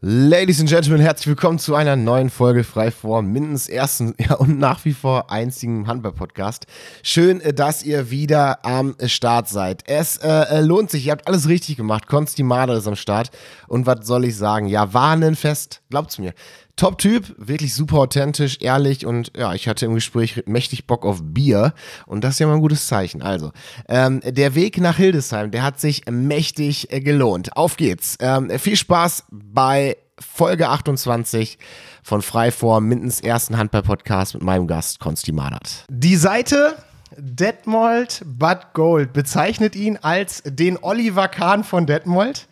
Ladies and Gentlemen, herzlich willkommen zu einer neuen Folge frei vor mindestens ersten ja, und nach wie vor einzigen Handball-Podcast. Schön, äh, dass ihr wieder am Start seid. Es äh, äh, lohnt sich, ihr habt alles richtig gemacht. Konsti Mader ist am Start. Und was soll ich sagen? Ja, Warnenfest, glaubt's mir. Top-Typ, wirklich super authentisch, ehrlich und ja, ich hatte im Gespräch mächtig Bock auf Bier und das ist ja mal ein gutes Zeichen. Also, ähm, der Weg nach Hildesheim, der hat sich mächtig äh, gelohnt. Auf geht's. Ähm, viel Spaß bei Folge 28 von Freiform, Mindens ersten Handball-Podcast mit meinem Gast Konsti Madert. Die Seite Detmold Bud Gold bezeichnet ihn als den Oliver Kahn von Detmold.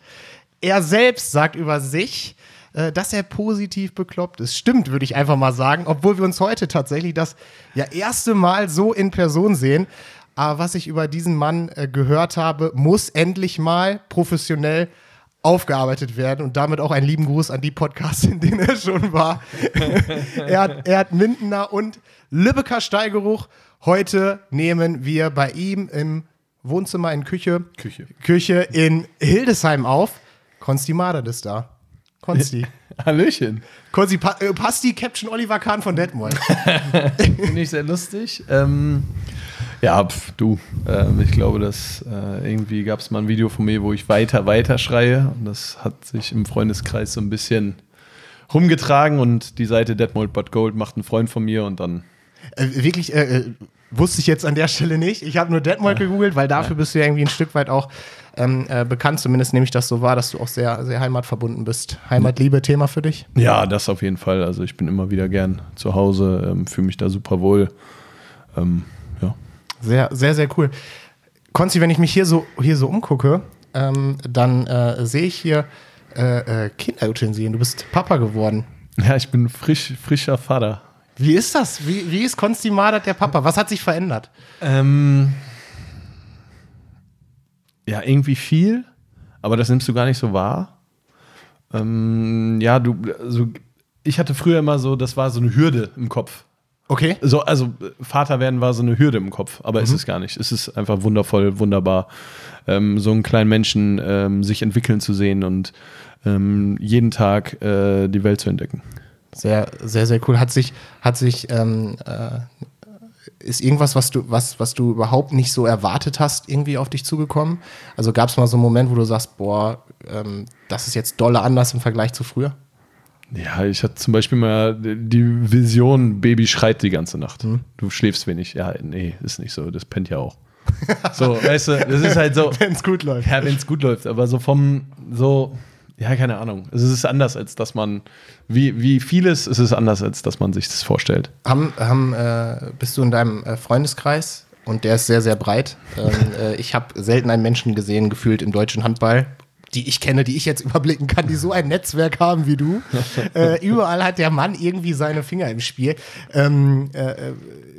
Er selbst sagt über sich, äh, dass er positiv bekloppt ist. Stimmt, würde ich einfach mal sagen, obwohl wir uns heute tatsächlich das ja erste Mal so in Person sehen. Aber was ich über diesen Mann äh, gehört habe, muss endlich mal professionell aufgearbeitet werden und damit auch einen lieben Gruß an die Podcasts, in denen er schon war. er, hat, er hat Mindener und Lübecker Steigeruch. Heute nehmen wir bei ihm im Wohnzimmer in Küche, Küche, Küche in Hildesheim auf. Konsti Mader ist da. Konsti. Hallöchen. Konsti, pa äh, passt die Captain Oliver Kahn von Detmold. Finde ich sehr lustig. Ähm, ja, pf, du, ähm, ich glaube, dass äh, irgendwie gab es mal ein Video von mir, wo ich weiter, weiter schreie. Und das hat sich im Freundeskreis so ein bisschen rumgetragen und die Seite Detmold Gold macht einen Freund von mir und dann. Äh, wirklich, äh, äh, wusste ich jetzt an der Stelle nicht. Ich habe nur Detmold gegoogelt, weil dafür bist du ja irgendwie ein Stück weit auch ähm, äh, bekannt. Zumindest nehme ich das so wahr, dass du auch sehr, sehr heimatverbunden bist. Heimatliebe, Thema für dich? Ja, das auf jeden Fall. Also ich bin immer wieder gern zu Hause, ähm, fühle mich da super wohl. Ähm, ja. Sehr, sehr, sehr cool. Konzi, wenn ich mich hier so, hier so umgucke, ähm, dann äh, sehe ich hier äh, äh, Kinderutensilien. Du bist Papa geworden. Ja, ich bin frisch, frischer Vater. Wie ist das? Wie, wie ist Konsti Madert der Papa? Was hat sich verändert? Ähm, ja, irgendwie viel, aber das nimmst du gar nicht so wahr. Ähm, ja, du, also ich hatte früher immer so, das war so eine Hürde im Kopf. Okay. So, also Vater werden war so eine Hürde im Kopf, aber ist es gar nicht. Es ist einfach wundervoll, wunderbar, ähm, so einen kleinen Menschen ähm, sich entwickeln zu sehen und ähm, jeden Tag äh, die Welt zu entdecken. Sehr, sehr, sehr cool. Hat sich, hat sich, ähm, äh, ist irgendwas, was du, was, was du überhaupt nicht so erwartet hast, irgendwie auf dich zugekommen? Also gab es mal so einen Moment, wo du sagst, boah, ähm, das ist jetzt dolle anders im Vergleich zu früher? Ja, ich hatte zum Beispiel mal die Vision, Baby schreit die ganze Nacht. Du schläfst wenig. Ja, nee, ist nicht so. Das pennt ja auch. so, weißt du, das ist halt so. Wenn es gut läuft. Ja, wenn es gut läuft, aber so vom, so, ja, keine Ahnung. Es ist anders, als dass man, wie, wie vieles ist es anders, als dass man sich das vorstellt. Haben, haben, äh, bist du in deinem äh, Freundeskreis und der ist sehr, sehr breit. Ähm, äh, ich habe selten einen Menschen gesehen, gefühlt im deutschen Handball, die ich kenne, die ich jetzt überblicken kann, die so ein Netzwerk haben wie du. Äh, überall hat der Mann irgendwie seine Finger im Spiel. Ähm, äh, äh,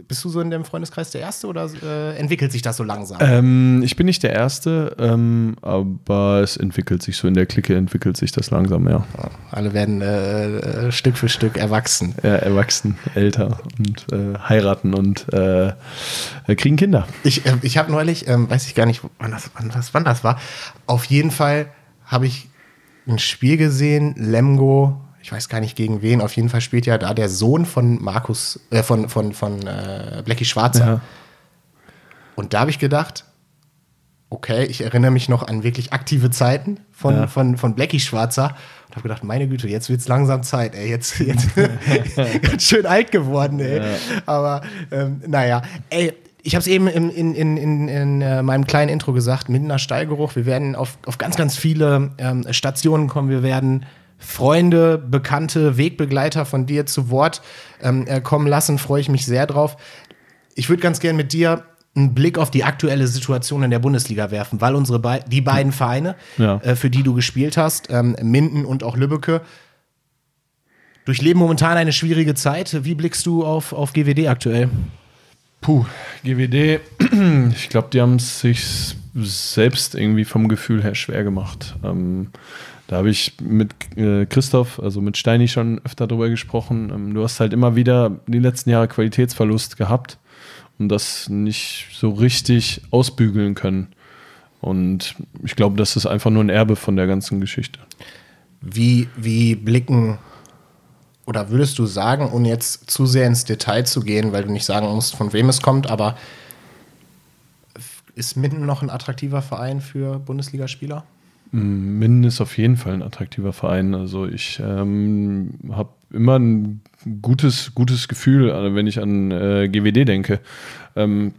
bist du so in dem Freundeskreis der Erste oder äh, entwickelt sich das so langsam? Ähm, ich bin nicht der Erste, ähm, aber es entwickelt sich so in der Clique, entwickelt sich das langsam, ja. Alle werden äh, äh, Stück für Stück erwachsen. ja erwachsen, älter und äh, heiraten und äh, kriegen Kinder. Ich, äh, ich habe neulich, ähm, weiß ich gar nicht, wann das, wann, das, wann das war, auf jeden Fall habe ich ein Spiel gesehen, Lemgo, ich weiß gar nicht gegen wen, auf jeden Fall spielt ja da der Sohn von Markus, äh, von, von, von äh, Blackie Schwarzer. Ja. Und da habe ich gedacht, okay, ich erinnere mich noch an wirklich aktive Zeiten von, Ja. von, von Blackie Schwarzer und habe gedacht, meine Güte, jetzt wird es langsam Zeit, ey, jetzt, jetzt ganz schön alt geworden, ey. Aber ähm, naja, ey, ich habe es eben in, in, in, in, in äh, meinem kleinen Intro gesagt, Mindener Stallgeruch, wir werden auf, auf ganz, ganz viele ähm, Stationen kommen, wir werden Freunde, Bekannte, Wegbegleiter von dir zu Wort ähm, äh, kommen lassen, freue ich mich sehr drauf. Ich würde ganz gern mit dir einen Blick auf die aktuelle Situation in der Bundesliga werfen, weil unsere Be die beiden Vereine, Ja. äh, für die du gespielt hast, ähm, Minden und auch Lübbecke, durchleben momentan eine schwierige Zeit. Wie blickst du auf, auf GWD aktuell? Puh, GWD, ich glaube, die haben es sich selbst irgendwie vom Gefühl her schwer gemacht. Ähm, da habe ich mit äh, Christoph, also mit Steini schon öfter drüber gesprochen. Ähm, du hast halt immer wieder die letzten Jahre Qualitätsverlust gehabt und das nicht so richtig ausbügeln können. Und ich glaube, das ist einfach nur ein Erbe von der ganzen Geschichte. Wie, wie blicken oder würdest du sagen, ohne jetzt zu sehr ins Detail zu gehen, weil du nicht sagen musst, von wem es kommt, aber ist Minden noch ein attraktiver Verein für Bundesligaspieler? Minden ist auf jeden Fall ein attraktiver Verein. Also ich ähm, habe immer ein gutes, gutes Gefühl, äh, wenn ich an äh, GWD denke. Ähm,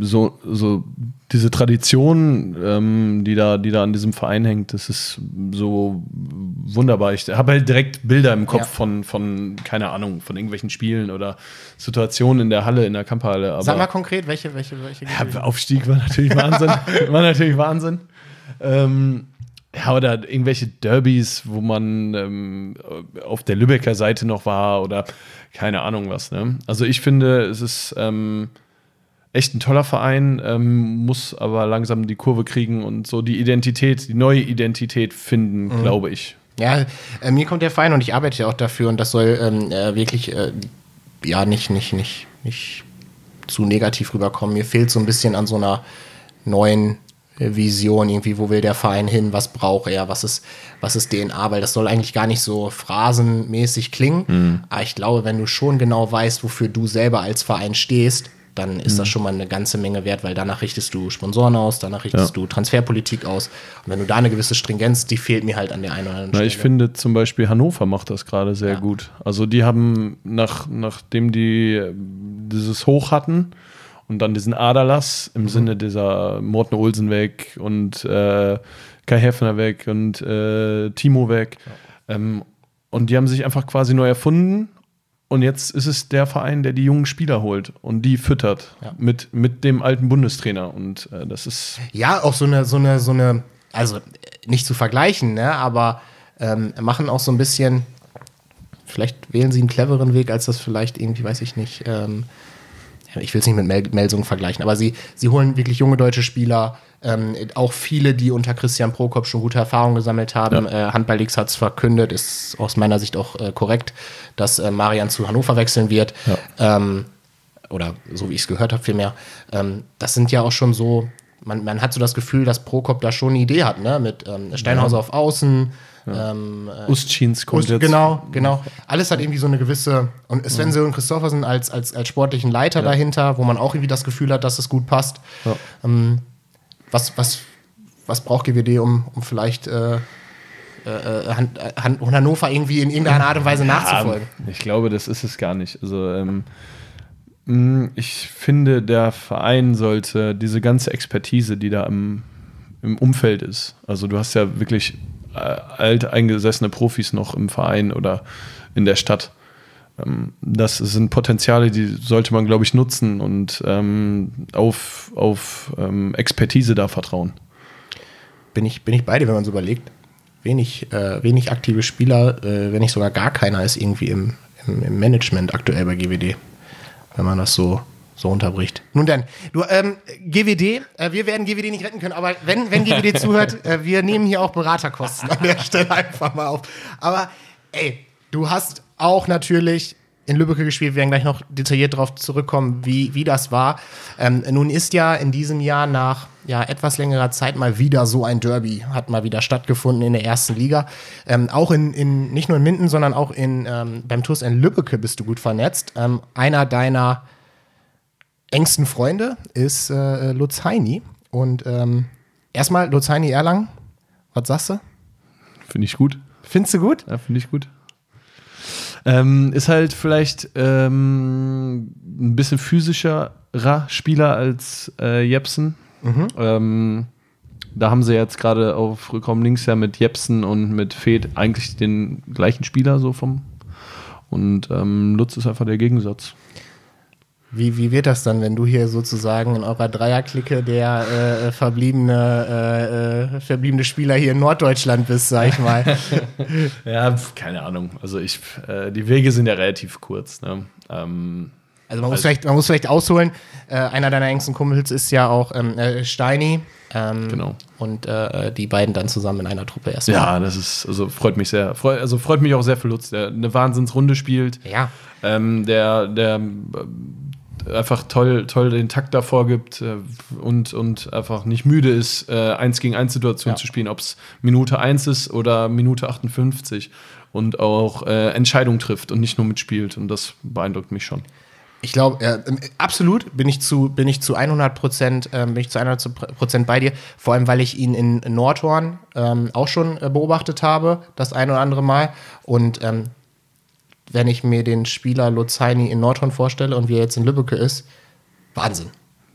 so, so diese Tradition, ähm, die, da, die da an diesem Verein hängt, das ist so wunderbar. Ich habe halt direkt Bilder im Kopf ja. von, von, keine Ahnung, von irgendwelchen Spielen oder Situationen in der Halle, in der Kampfhalle. Aber Sag mal konkret, welche, welche, welche ja, Aufstieg war natürlich Wahnsinn. war natürlich Wahnsinn. Ähm, ja, oder irgendwelche Derbys, wo man ähm, auf der Lübecker Seite noch war oder keine Ahnung was. Ne? Also ich finde, es ist ähm, echt ein toller Verein, ähm, muss aber langsam die Kurve kriegen und so die Identität, die neue Identität finden, mhm. glaube ich. Ja, äh, mir kommt der Verein und ich arbeite ja auch dafür und das soll ähm, äh, wirklich äh, ja nicht, nicht, nicht, nicht zu negativ rüberkommen. Mir fehlt so ein bisschen an so einer neuen Vision, irgendwie, wo will der Verein hin, was braucht er, was ist, was ist DNA, weil das soll eigentlich gar nicht so phrasenmäßig klingen. Mhm. Aber ich glaube, wenn du schon genau weißt, wofür du selber als Verein stehst, dann ist mhm. das schon mal eine ganze Menge wert, weil danach richtest du Sponsoren aus, danach richtest ja. du Transferpolitik aus. Und wenn du da eine gewisse Stringenz, die fehlt mir halt an der einen oder anderen Na, Stelle. Ich finde zum Beispiel Hannover macht das gerade sehr ja. gut. Also die haben, nach, nachdem die äh, dieses Hoch hatten und dann diesen Aderlass im mhm. Sinne dieser Morten Olsen weg und äh, Kai Heffner weg und äh, Timo weg. Ja. Ähm, und die haben sich einfach quasi neu erfunden und jetzt ist es der Verein, der die jungen Spieler holt und die füttert ja. mit, mit dem alten Bundestrainer. Und äh, das ist. Ja, auch so eine, so eine, so eine, also nicht zu vergleichen, ne, aber ähm, machen auch so ein bisschen, vielleicht wählen sie einen cleveren Weg, als das vielleicht irgendwie, weiß ich nicht, ähm, ich will es nicht mit Mel Melsung vergleichen, aber sie, sie holen wirklich junge deutsche Spieler, ähm, auch viele, die unter Christian Prokop schon gute Erfahrungen gesammelt haben. Ja. Äh, Handball Leagues hat es verkündet, ist aus meiner Sicht auch äh, korrekt, dass äh, Marian zu Hannover wechseln wird. Ja. Ähm, oder so wie ich es gehört habe, vielmehr. Ähm, das sind ja auch schon so, man, man hat so das Gefühl, dass Prokop da schon eine Idee hat, ne? Mit ähm, Steinhauser ja. auf Außen. Ja. Ähm, äh, Ustschins kommt Ust, jetzt. Genau, genau. Alles hat irgendwie so eine gewisse. Und Sven ja. und Christoffersen als, als, als sportlichen Leiter ja. dahinter, wo man auch irgendwie das Gefühl hat, dass es gut passt. Ja. Ähm, was, was, was braucht GWD, um, um vielleicht äh, äh, Han Han Hannover irgendwie in irgendeiner Art und Weise nachzufolgen? ich glaube, das ist es gar nicht. Also ähm, mm, ich finde, der Verein sollte diese ganze Expertise, die da im, im Umfeld ist, also du hast ja wirklich äh, alteingesessene Profis noch im Verein oder in der Stadt. Ähm, das sind Potenziale, die sollte man, glaube ich, nutzen und ähm, auf, auf ähm, Expertise da vertrauen. Bin ich, bin ich bei dir, wenn man so überlegt. Wenig, äh, wenig aktive Spieler, äh, wenn nicht sogar gar keiner, ist irgendwie im, im, im, Management aktuell bei GWD, wenn man das so, so unterbricht. Nun dann, du, ähm, GWD, äh, wir werden GWD nicht retten können, aber wenn, wenn GWD zuhört, äh, wir nehmen hier auch Beraterkosten an der Stelle einfach mal auf. Aber ey, du hast auch natürlich in Lübeck gespielt. Wir werden gleich noch detailliert darauf zurückkommen, wie, wie das war. Ähm, nun ist ja in diesem Jahr nach ja, etwas längerer Zeit mal wieder so ein Derby, hat mal wieder stattgefunden in der ersten Liga. Ähm, auch in, in, nicht nur in Minden, sondern auch in, ähm, beim TuS in Lübbecke bist du gut vernetzt. Ähm, einer deiner engsten Freunde ist äh, Lutz Heini. Und ähm, erstmal Lutz Heini Erlangen, was sagst du? Finde ich gut. Findest du gut? Ja, finde ich gut. Ähm, ist halt vielleicht ähm, ein bisschen physischerer Spieler als äh, Jepsen. Mhm. Ähm, da haben sie jetzt gerade auf Rückraum links ja mit Jepsen und mit Fed eigentlich den gleichen Spieler so vom. Und ähm, Lutz ist einfach der Gegensatz. Wie, wie wird das dann, wenn du hier sozusagen in eurer Dreierklicke der äh, äh verbliebene, äh, äh, verbliebene Spieler hier in Norddeutschland bist, sag ich mal? ja, keine Ahnung. Also ich, äh, die Wege sind ja relativ kurz. Ne? Ähm, also man muss, also vielleicht, man muss vielleicht ausholen, äh, einer deiner engsten Kumpels ist ja auch ähm, Steini. Ähm, genau. Und die beiden dann zusammen in einer Truppe erstmal. Ja, das ist, also freut mich sehr. Freu, also freut mich auch sehr für Lutz, der eine Wahnsinnsrunde spielt. Ja. Ähm, der, der einfach toll, toll den Takt davor gibt äh, und, und einfach nicht müde ist, äh, eins gegen eins Situation Ja. zu spielen, ob es Minute 1 ist oder Minute 58 und auch äh, Entscheidungen trifft und nicht nur mitspielt. Und das beeindruckt mich schon. Ich glaube, äh, absolut bin ich zu, bin ich zu 100 Prozent, ähm, bin ich zu 100 Prozent bei dir. Vor allem, weil ich ihn in Nordhorn ähm, auch schon äh, beobachtet habe, das ein oder andere Mal. Und ähm, wenn ich mir den Spieler Heini in Nordhorn vorstelle und wie er jetzt in Lübbecke ist, Wahnsinn.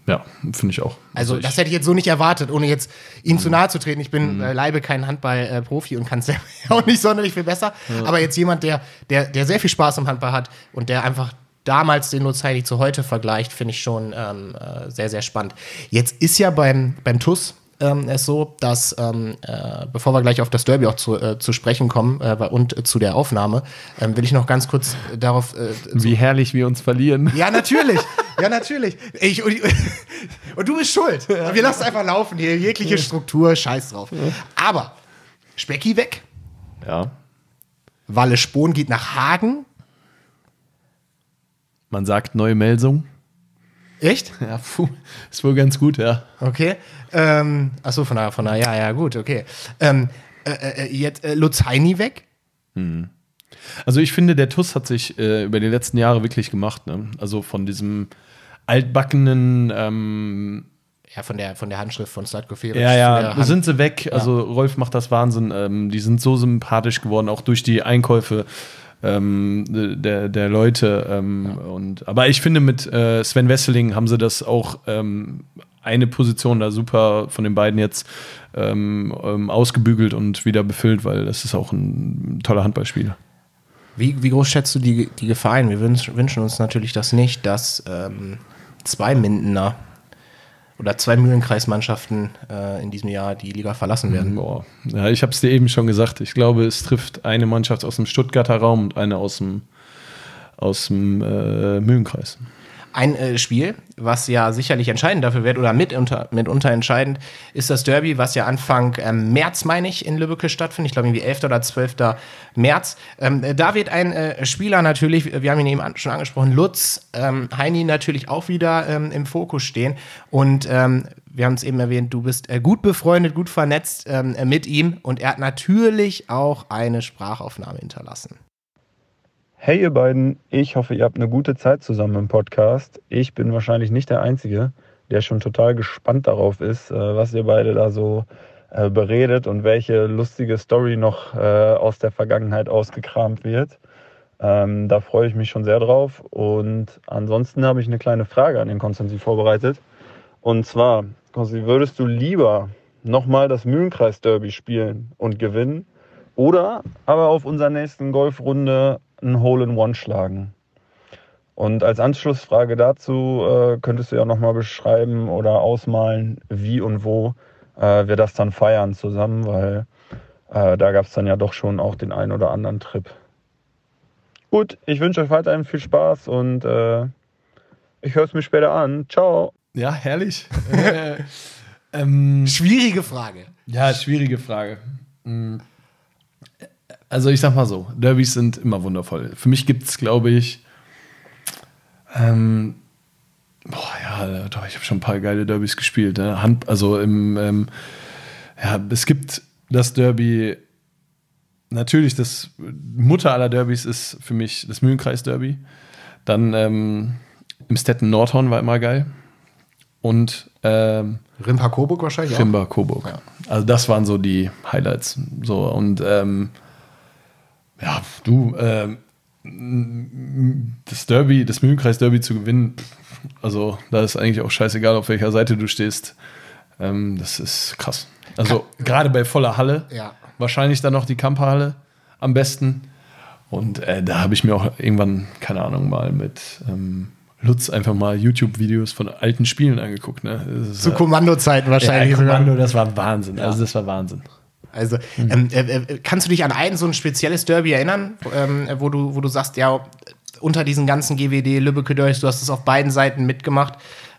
Ja, finde ich auch. Also, ich, das hätte ich jetzt so nicht erwartet, ohne jetzt ihm zu nahe zu treten. Ich bin äh, leibe kein Handball-Profi und kann es auch nicht sonderlich viel besser. Aber jetzt jemand, der, der, der sehr viel Spaß im Handball hat und der einfach damals den Heidi zu heute vergleicht, finde ich schon ähm, äh, sehr, sehr spannend. Jetzt ist ja beim, beim TUS ähm, es so, dass, ähm, äh, bevor wir gleich auf das Derby auch zu, äh, zu sprechen kommen äh, und äh, zu der Aufnahme, ähm, will ich noch ganz kurz äh, darauf äh, wie herrlich wir uns verlieren. ja, natürlich. Ja, natürlich. Ich, und, und du bist schuld. Wir lassen einfach laufen hier. Jegliche Struktur, scheiß drauf. Aber Specki weg. Ja. Walle Spohn geht nach Hagen. Man sagt neue Melsung. Echt? Ja, puh, ist wohl ganz gut, ja. Okay. Ähm, achso, von der, von der, ja, ja, gut, okay. Ähm, äh, äh, jetzt äh, Lutz Heini weg. Also ich finde, der TUS hat sich äh, über die letzten Jahre wirklich gemacht. Ne? Also von diesem altbackenen, ähm, Ja, von der, von der Handschrift von Slatko Feric. ja, ja, sind sie weg. Also Rolf macht das Wahnsinn. Ähm, die sind so sympathisch geworden, auch durch die Einkäufe ähm, der, der Leute. Ähm, und, aber ich finde, mit äh, Sven Wesseling haben sie das auch ähm, eine Position da super von den beiden jetzt ähm, ähm, ausgebügelt und wieder befüllt, weil das ist auch ein toller Handballspieler. Wie, wie groß schätzt du die, die Gefahr ein? Wir wünsch, wünschen uns natürlich das nicht, dass ähm, zwei Mindener oder zwei Mühlenkreismannschaften äh, in diesem Jahr die Liga verlassen werden. Boah. Ja, ich habe es dir eben schon gesagt. Ich glaube, es trifft eine Mannschaft aus dem Stuttgarter Raum und eine aus dem, aus dem äh, Mühlenkreis. Ein äh, Spiel, was ja sicherlich entscheidend dafür wird oder mitunter, mitunter entscheidend, ist das Derby, was ja Anfang ähm, März, meine ich, in Lübbecke stattfindet. Ich glaube, irgendwie 11. oder 12. März. Ähm, äh, da wird ein äh, Spieler natürlich, wir haben ihn eben an, schon angesprochen, Lutz, ähm, Heini natürlich auch wieder ähm, im Fokus stehen. Und ähm, wir haben es eben erwähnt, du bist äh, gut befreundet, gut vernetzt ähm, äh, mit ihm. Und er hat natürlich auch eine Sprachaufnahme hinterlassen. Hey ihr beiden, ich hoffe, ihr habt eine gute Zeit zusammen im Podcast. Ich bin wahrscheinlich nicht der Einzige, der schon total gespannt darauf ist, äh, was ihr beide da so äh, beredet und welche lustige Story noch äh, aus der Vergangenheit ausgekramt wird. Ähm, da freue ich mich schon sehr drauf. Und ansonsten habe ich eine kleine Frage an den Konstantin vorbereitet. Und zwar, Konstantin, würdest du lieber nochmal das Mühlenkreis-Derby spielen und gewinnen oder aber auf unserer nächsten Golfrunde ein Hole-in-One schlagen? Und als Anschlussfrage dazu äh, könntest du ja nochmal beschreiben oder ausmalen, wie und wo äh, wir das dann feiern zusammen, weil äh, da gab es dann ja doch schon auch den einen oder anderen Trip. Gut, ich wünsche euch weiterhin viel Spaß und äh, ich höre es mir später an. Ciao. Ja, herrlich. äh, ähm, Schwierige Frage. ja, schwierige Frage. Mm. Also ich sag mal so, Derbys sind immer wundervoll. Für mich gibt es, glaube ich, ähm, boah, ja, doch, ich habe schon ein paar geile Derbys gespielt. Ne? Hand, also im, ähm, ja, es gibt das Derby, natürlich das Mutter aller Derbys ist für mich das Mühlenkreis-Derby. Dann ähm, im Stetten Nordhorn war immer geil. Und ähm, Rimpa Coburg wahrscheinlich. Rimba Coburg. Also das waren so die Highlights. So und ähm, ja, du, ähm, das Derby, das Mühlenkreis Derby zu gewinnen, also da ist eigentlich auch scheißegal, auf welcher Seite du stehst. Ähm, das ist krass. Also gerade bei voller Halle, Ja. wahrscheinlich dann noch die Kamperhalle am besten. Und äh, da habe ich mir auch irgendwann, keine Ahnung, mal mit ähm, Lutz einfach mal YouTube-Videos von alten Spielen angeguckt. Ne? Zu äh, Kommandozeiten wahrscheinlich. ja, sogar. Kommando, das war Wahnsinn. Also das war Wahnsinn. Also, ähm, äh, äh, kannst du dich an ein so ein spezielles Derby erinnern, wo, ähm, wo, du, wo du sagst, ja, unter diesen ganzen GWD, Lübbecke Derbys, du hast es auf beiden Seiten mitgemacht.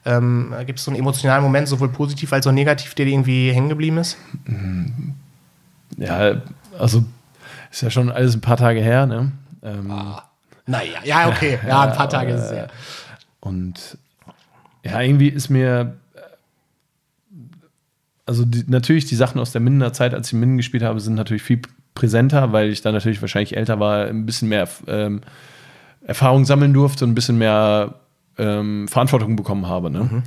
Ähm, Gibt es so einen emotionalen Moment, sowohl positiv als auch negativ, der dir irgendwie hängen geblieben ist? Ja, also ist ja schon alles ein paar Tage her. Ne? Ähm, Naja, ja, okay. Ja, ein paar Tage ist es ja. und ja, irgendwie ist mir also die, natürlich die Sachen aus der Mindener Zeit, als ich in Minden gespielt habe, sind natürlich viel präsenter, weil ich dann natürlich wahrscheinlich älter war, ein bisschen mehr ähm, Erfahrung sammeln durfte und ein bisschen mehr ähm, Verantwortung bekommen habe. Ne? Mhm.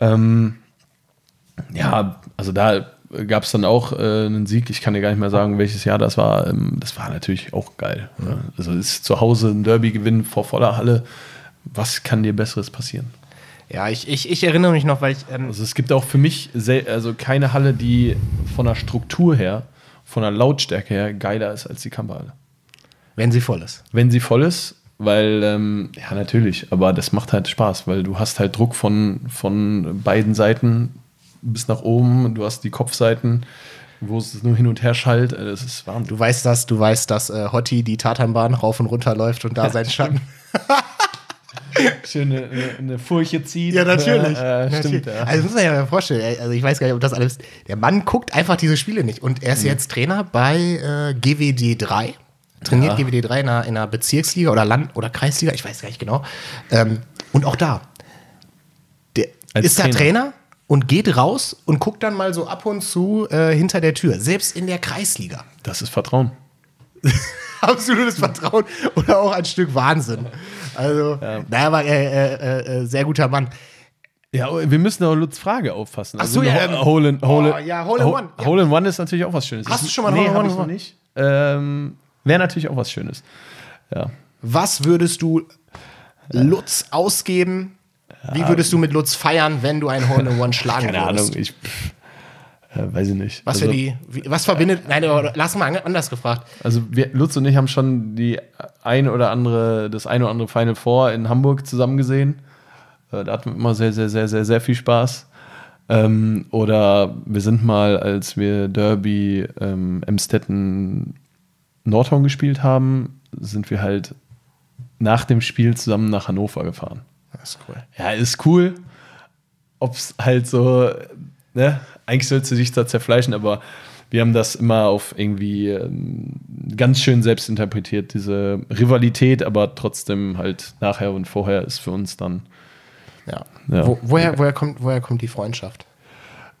Ähm, ja, also da gab es dann auch äh, einen Sieg. Ich kann dir gar nicht mehr sagen, welches Jahr das war. Ähm, das war natürlich auch geil. Mhm. Ne? Also ist zu Hause ein Derby gewinnen vor voller Halle. Was kann dir Besseres passieren? Ja, ich, ich, ich erinnere mich noch, weil ich. Ähm also es gibt auch für mich also keine Halle, die von der Struktur her, von der Lautstärke her geiler ist als die Kamperhalle. Wenn sie voll ist. Wenn sie voll ist, weil, ähm, ja, natürlich, aber das macht halt Spaß, weil du hast halt Druck von, von beiden Seiten bis nach oben, du hast die Kopfseiten, wo es nur hin und her schallt, äh, das ist warm. Du weißt das, du weißt, dass äh, Hotti die Tatanbahn rauf und runter läuft und da seinen Schatten. Schön eine, eine Furche zieht. Ja, natürlich. Äh, natürlich. Stimmt, ja. Also muss man ja mal vorstellen. Also ich weiß gar nicht, ob das alles. Der Mann guckt einfach diese Spiele nicht. Und er ist mhm. jetzt Trainer bei äh, GWD 3. Trainiert ja. GWD 3 in einer, in einer, Bezirksliga oder Land- oder Kreisliga, ich weiß gar nicht genau. Ähm, und auch da. Der Als ist Trainer. da Trainer und geht raus und guckt dann mal so ab und zu äh, hinter der Tür. Selbst in der Kreisliga. Das ist Vertrauen. absolutes Vertrauen oder auch ein Stück Wahnsinn. Also, ja. naja, aber äh, äh, äh, sehr guter Mann. Ja, wir müssen auch Lutz Frage auffassen. Ach so, also, ja. Ähm, Hole in, Hole, oh, ja, Hole in One. Hole in One ist natürlich auch was Schönes. Hast du schon mal nee, Hole in One? nicht. Ähm, Wäre natürlich auch was Schönes. Ja. Was würdest du Lutz ausgeben? Wie würdest du mit Lutz feiern, wenn du ein Hole in One schlagen Keine würdest? Keine Ahnung, ich. Äh, weiß ich nicht. Was also, für die, wie, was verbindet, nein, lass mal anders gefragt. Also wir, Lutz und ich haben schon die ein oder andere, das eine oder andere Final Four in Hamburg zusammen gesehen. Äh, da hatten wir immer sehr, sehr, sehr, sehr, sehr viel Spaß. Ähm, oder wir sind mal, als wir Derby ähm, Emstetten Nordhorn gespielt haben, sind wir halt nach dem Spiel zusammen nach Hannover gefahren. Das ist cool. Ja, ist cool. Ob es halt so ne, eigentlich sollst du dich da zerfleischen, aber wir haben das immer auf irgendwie ähm, ganz schön selbst interpretiert, diese Rivalität, aber trotzdem halt nachher und vorher ist für uns dann. Ja. ja. Wo, woher, woher, kommt, woher kommt die Freundschaft?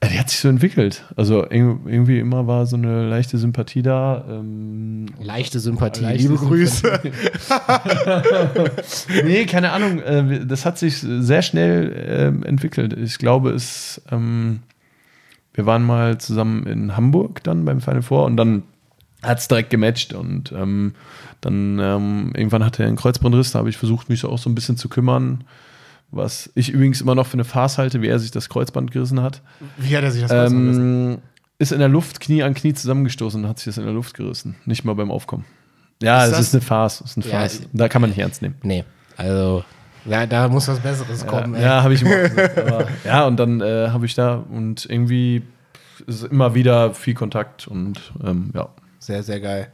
Die hat sich so entwickelt. Also irgendwie immer war so eine leichte Sympathie da. Ähm, leichte Sympathie, leichte liebe Grüße. nee, keine Ahnung. Äh, das hat sich sehr schnell äh, entwickelt. Ich glaube, es ähm, wir waren mal zusammen in Hamburg dann beim Final Four und dann hat es direkt gematcht und ähm, dann ähm, irgendwann hatte er einen Kreuzbandriss, da habe ich versucht, mich so auch so ein bisschen zu kümmern. Was ich übrigens immer noch für eine Farce halte, wie er sich das Kreuzband gerissen hat. Wie hat er sich das Kreuzband ähm, gerissen? Ist in der Luft Knie an Knie zusammengestoßen und hat sich das in der Luft gerissen. Nicht mal beim Aufkommen. Ja, es ist eine Farce. Ist eine Farce. Ja, da kann man nicht ernst nehmen. Nee, also ja, da muss was Besseres kommen. Ja, ja habe ich immer gesagt. Aber, ja, und dann äh, habe ich da und irgendwie ist immer wieder viel Kontakt und ähm, ja. Sehr, sehr geil.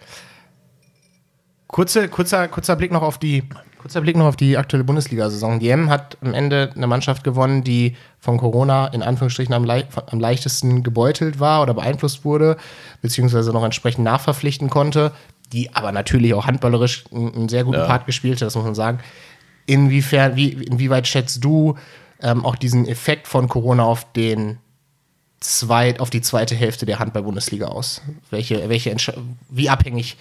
Kurze, kurzer, kurzer Blick noch auf die, kurzer Blick noch auf die aktuelle Bundesliga-Saison. Die M hat am Ende eine Mannschaft gewonnen, die von Corona in Anführungsstrichen am, le am leichtesten gebeutelt war oder beeinflusst wurde, beziehungsweise noch entsprechend nachverpflichten konnte, die aber natürlich auch handballerisch einen, einen sehr guten ja. Part gespielt hat, das muss man sagen. Inwiefern, wie, inwieweit schätzt du ähm, auch diesen Effekt von Corona auf den zweit, auf die zweite Hälfte der Handball-Bundesliga aus? Welche, welche wie abhängig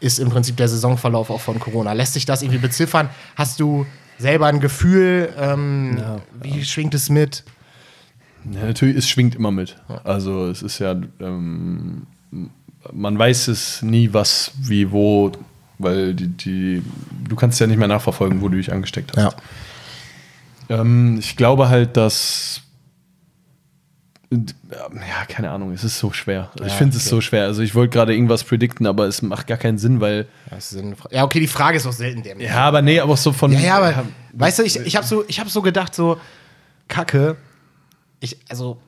ist im Prinzip der Saisonverlauf auch von Corona? Lässt sich das irgendwie beziffern? Hast du selber ein Gefühl? Ähm, ja, wie ja. schwingt es mit? Ja, natürlich, es schwingt immer mit. Also es ist ja, ähm, man weiß es nie, was, wie, wo weil die, die, du kannst ja nicht mehr nachverfolgen, wo du dich angesteckt hast. Ja. Ähm, ich glaube halt, dass ja, keine Ahnung, es ist so schwer. Also ja, ich finde es so schwer. Also ich wollte gerade irgendwas predikten, aber es macht gar keinen Sinn, weil. Ja, okay, die Frage ist auch selten der. Ja, aber nee, aber so von. Ja, ja, aber weißt du, ich, ich habe so, hab so gedacht, so, Kacke. Ich, also.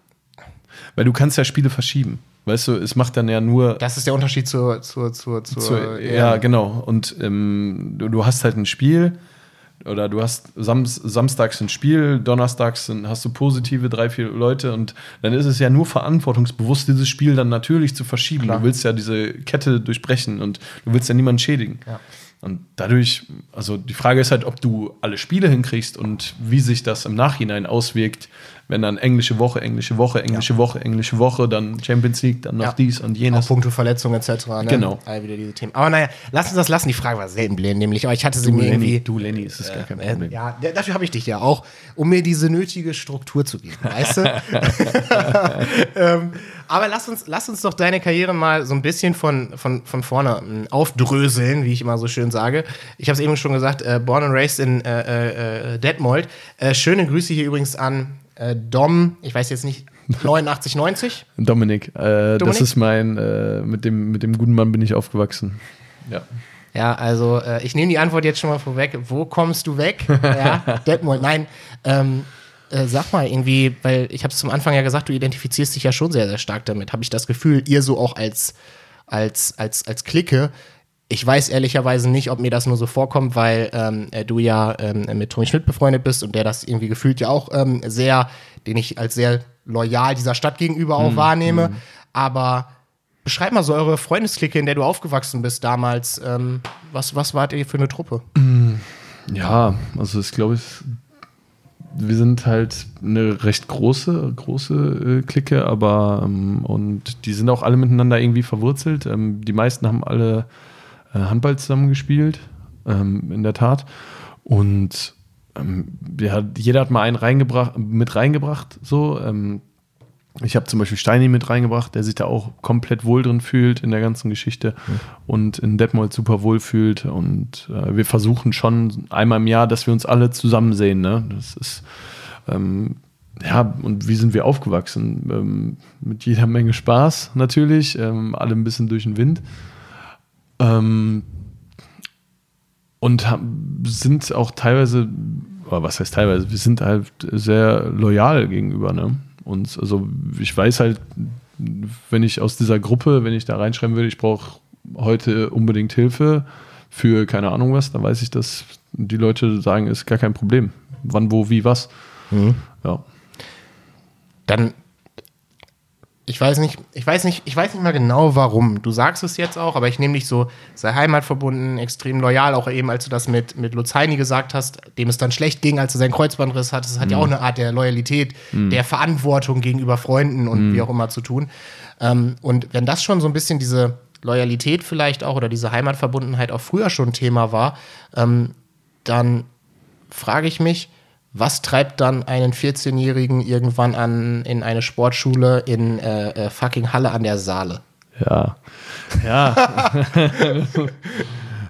Weil du kannst ja Spiele verschieben. Weißt du, es macht dann ja nur. Das ist der Unterschied zur. zur, zur, zur, zur ja, genau. Und ähm, du, du, hast halt ein Spiel oder du hast Sam samstags ein Spiel, donnerstags hast du positive drei, vier Leute und dann ist es ja nur verantwortungsbewusst, dieses Spiel dann natürlich zu verschieben. Klar. Du willst ja diese Kette durchbrechen und du willst ja niemanden schädigen. Ja. Und dadurch, also die Frage ist halt, ob du alle Spiele hinkriegst und wie sich das im Nachhinein auswirkt, wenn dann englische Woche, englische Woche, englische ja. Woche, englische Woche, dann Champions League, dann noch ja. dies und jenes. Auch Punkte, Verletzungen etc. Ne? Genau. All wieder diese Themen. Aber naja, lass uns das lassen. Die Frage war selten blähen, nämlich, aber ich hatte sie du, mir Lenny, irgendwie. Du, Lenny, ist das äh, gar kein Problem. Ja, dafür habe ich dich ja auch, um mir diese nötige Struktur zu geben, weißt du? ähm, aber lass uns, lass uns doch deine Karriere mal so ein bisschen von, von, von vorne hm, aufdröseln, wie ich immer so schön sage. Ich habe es eben schon gesagt, äh, born and raised in äh, äh, äh Detmold. Äh, schöne Grüße hier übrigens an äh, Dom, ich weiß jetzt nicht, 89, 90? Dominik, Dominik? das ist mein, mit, dem, mit dem guten Mann bin ich aufgewachsen. Ja. Ja, also ich nehme die Antwort jetzt schon mal vorweg. Wo kommst du weg? ja, Detmold, nein. Ähm, äh, sag mal irgendwie, weil ich habe es zum Anfang ja gesagt, du identifizierst dich ja schon sehr, sehr stark damit. Habe ich das Gefühl, ihr so auch als, als, als, als Clique. Ich weiß ehrlicherweise nicht, ob mir das nur so vorkommt, weil ähm, äh, du ja ähm, mit Tommy Schmidt befreundet bist und der das irgendwie gefühlt ja auch ähm, sehr, den ich als sehr loyal dieser Stadt gegenüber auch mm, wahrnehme. Mm. Aber beschreib mal so eure Freundesklicke, in der du aufgewachsen bist damals. Ähm, was, was wart ihr für eine Truppe? Ja, also ich glaube, ich wir sind halt eine recht große, große äh, Clique, aber ähm, und die sind auch alle miteinander irgendwie verwurzelt. Ähm, die meisten haben alle äh, Handball zusammengespielt, ähm, in der Tat. Und ähm, ja, jeder hat mal einen reingebracht, mit reingebracht, so. Ich habe zum Beispiel Steini mit reingebracht, der sich da auch komplett wohl drin fühlt in der ganzen Geschichte mhm. und in Detmold super wohl fühlt. Und äh, wir versuchen schon einmal im Jahr, dass wir uns alle zusammen sehen. Ne? Das ist, ähm, ja, und wie sind wir aufgewachsen? Ähm, mit jeder Menge Spaß natürlich, ähm, alle ein bisschen durch den Wind. Ähm, und sind auch teilweise, was heißt teilweise, wir sind halt sehr loyal gegenüber. Ne? Und also ich weiß halt, wenn ich aus dieser Gruppe, wenn ich da reinschreiben würde, ich brauche heute unbedingt Hilfe für keine Ahnung was, dann weiß ich, dass die Leute sagen, ist gar kein Problem. Wann, wo, wie, was. Mhm. Ja. Dann ich weiß nicht, ich weiß nicht, ich weiß nicht mal genau warum. Du sagst es jetzt auch, aber ich nehme dich so, sei heimatverbunden, extrem loyal, auch eben, als du das mit, mit Luzani gesagt hast, dem es dann schlecht ging, als er seinen Kreuzbandriss hat. Das hat mhm. ja auch eine Art der Loyalität, mhm. der Verantwortung gegenüber Freunden und mhm. wie auch immer zu tun. Ähm, und wenn das schon so ein bisschen diese Loyalität vielleicht auch oder diese Heimatverbundenheit auch früher schon Thema war, ähm, dann frage ich mich, was treibt dann einen 14-Jährigen irgendwann an in eine Sportschule in äh, äh, fucking Halle an der Saale? Ja. Ja.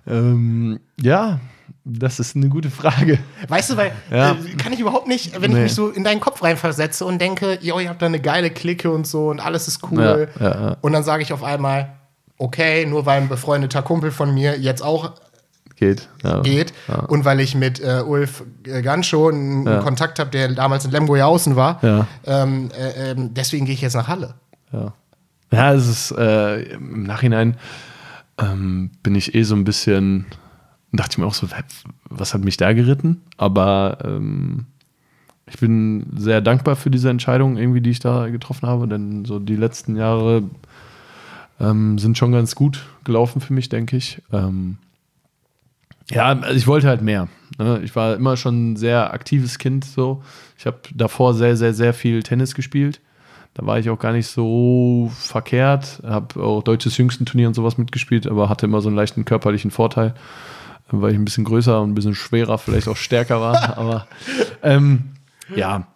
ähm, ja, das ist eine gute Frage. Weißt du, weil ja. äh, kann ich überhaupt nicht, wenn nee. ich mich so in deinen Kopf reinversetze und denke, yo, ihr habt da eine geile Clique und so und alles ist cool. Ja, ja, und dann sage ich auf einmal, okay, nur weil ein befreundeter Kumpel von mir jetzt auch geht. Ja. geht. Ja. Und weil ich mit äh, Ulf äh, Ganschow einen ja. Kontakt habe, der damals in Lemgo ja außen war. Ähm, äh, ähm, deswegen gehe ich jetzt nach Halle. Ja, ja es ist äh, im Nachhinein ähm, bin ich eh so ein bisschen, dachte ich mir auch so, was hat mich da geritten? Aber ähm, ich bin sehr dankbar für diese Entscheidung, irgendwie, die ich da getroffen habe, denn so die letzten Jahre ähm, sind schon ganz gut gelaufen für mich, denke ich. Ähm, ja, also ich wollte halt mehr. Ne? Ich war immer schon ein sehr aktives Kind so. Ich habe davor sehr, sehr, sehr viel Tennis gespielt. Da war ich auch gar nicht so verkehrt. Habe auch deutsches Jüngstenturnier und sowas mitgespielt, aber hatte immer so einen leichten körperlichen Vorteil, weil ich ein bisschen größer und ein bisschen schwerer, vielleicht auch stärker war. aber ähm, ja,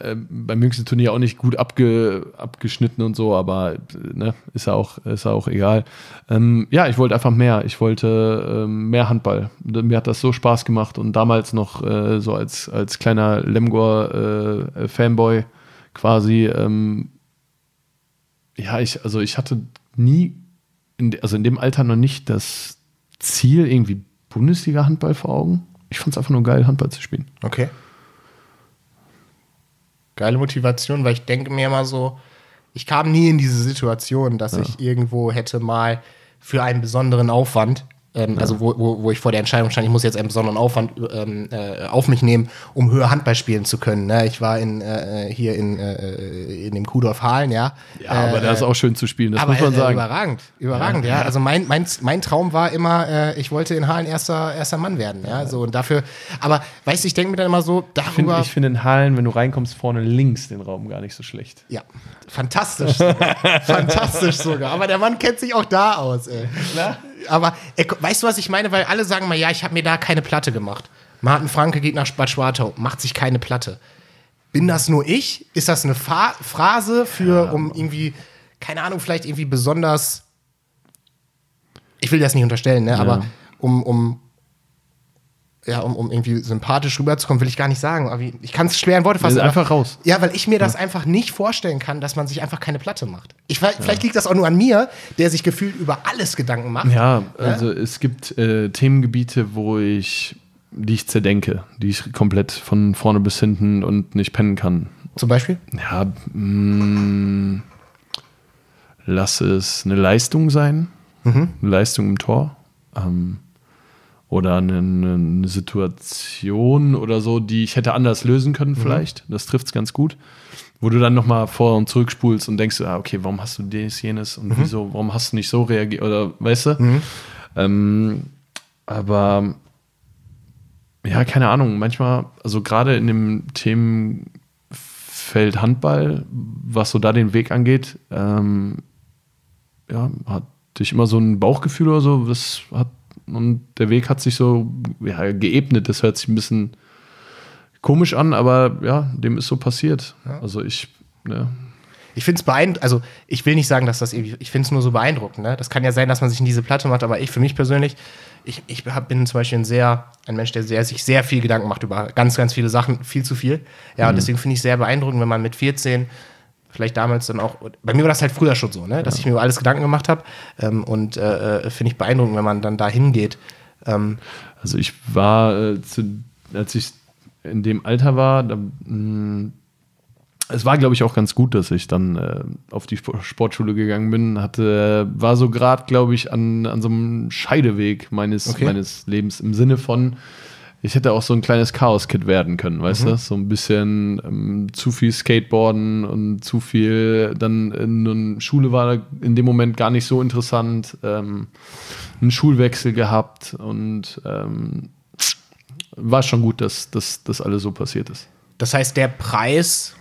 beim jüngsten Turnier auch nicht gut abge, abgeschnitten und so, aber ne, ist ja auch, ist ja auch egal. Ähm, ja, ich wollte einfach mehr. Ich wollte ähm, mehr Handball. Mir hat das so Spaß gemacht und damals noch äh, so als, als kleiner Lemgor-Fanboy äh, quasi. Ähm, ja, ich, also ich hatte nie, in, also in dem Alter noch nicht das Ziel, irgendwie Bundesliga-Handball vor Augen. Ich fand es einfach nur geil, Handball zu spielen. Okay geile Motivation, weil ich denke mir immer so, ich kam nie in diese Situation, dass ja. ich irgendwo hätte mal für einen besonderen Aufwand Ähm, Also wo, wo, wo ich vor der Entscheidung stand, ich muss jetzt einen besonderen Aufwand ähm, äh, auf mich nehmen, um höher Handball spielen zu können. Ne? Ich war in, äh, hier in, äh, in dem Kudorf Halen, ja. Ja, aber da ist auch schön zu spielen, das Aber muss man äh, sagen. überragend, überragend, ja. Also mein, mein, mein Traum war immer, äh, ich wollte in Halen erster, erster Mann werden, ja. So und dafür, aber weißt du, ich denke mir dann immer so, Ich finde darüber. ich find in Hallen, wenn du reinkommst, vorne links den Raum gar nicht so schlecht. ja, fantastisch sogar. fantastisch sogar. Aber der Mann kennt sich auch da aus, ey. Aber äh, weißt du, was ich meine? Weil alle sagen mal, ja, ich habe mir da keine Platte gemacht. Martin Franke geht nach Bad Schwartau, macht sich keine Platte. Bin das nur ich? Ist das eine Fa Phrase für, um irgendwie, keine Ahnung, vielleicht irgendwie besonders. Ich will das nicht unterstellen, ne? Aber um, um, ja, um, um irgendwie sympathisch rüberzukommen, will ich gar nicht sagen. Aber ich kann es schwer in Worte fassen. Einfach raus. Ja, weil ich mir das einfach nicht vorstellen kann, dass man sich einfach keine Platte macht. Ich, vielleicht liegt das auch nur an mir, der sich gefühlt über alles Gedanken macht. Ja, also es gibt äh, Themengebiete, wo ich, die ich zerdenke, die ich komplett von vorne bis hinten und nicht pennen kann. Zum Beispiel? Ja, mh, lass es eine Leistung sein, eine Leistung im Tor. Ähm, oder eine, eine Situation oder so, die ich hätte anders lösen können, vielleicht. Das trifft es ganz gut. Wo du dann nochmal vor und zurückspulst und denkst, ah, okay, warum hast du das, jenes und wieso, warum hast du nicht so reagiert? Oder weißt du? Ähm, aber ja, keine Ahnung, manchmal, also gerade in dem Themenfeld Handball, was so da den Weg angeht, ähm, ja, hatte ich immer so ein Bauchgefühl oder so, das hat, und der Weg hat sich so ja, geebnet, das hört sich ein bisschen komisch an, aber ja, dem ist so passiert. Also ich, ne, Ich finde es beeindruckend, also ich will nicht sagen, dass das irgendwie, ich finde es nur so beeindruckend. Ne? Das kann ja sein, dass man sich in diese Platte macht, aber ich für mich persönlich, ich, ich hab, bin zum Beispiel ein sehr, ein Mensch, der sehr, sich sehr viel Gedanken macht über ganz, ganz viele Sachen, viel zu viel. Ja, und deswegen finde ich es sehr beeindruckend, wenn man mit 14, vielleicht damals dann auch, bei mir war das halt früher schon so, ne? dass ich mir über alles Gedanken gemacht habe. Ähm, und äh, äh, finde ich beeindruckend, wenn man dann da hingeht. Ähm, Also ich war, äh, zu, als ich in dem Alter war, da, mh, es war, glaube ich, auch ganz gut, dass ich dann äh, auf die Sp- Sportschule gegangen bin. Hatte, war so gerade, glaube ich, an, an so einem Scheideweg meines, Okay. meines Lebens im Sinne von, ich hätte auch so ein kleines Chaos-Kid werden können, weißt du? So ein bisschen ähm, zu viel Skateboarden und zu viel, dann in, Schule war in dem Moment gar nicht so interessant. Ähm, einen Schulwechsel gehabt und ähm, war schon gut, dass das alles so passiert ist. Das heißt, der Preis,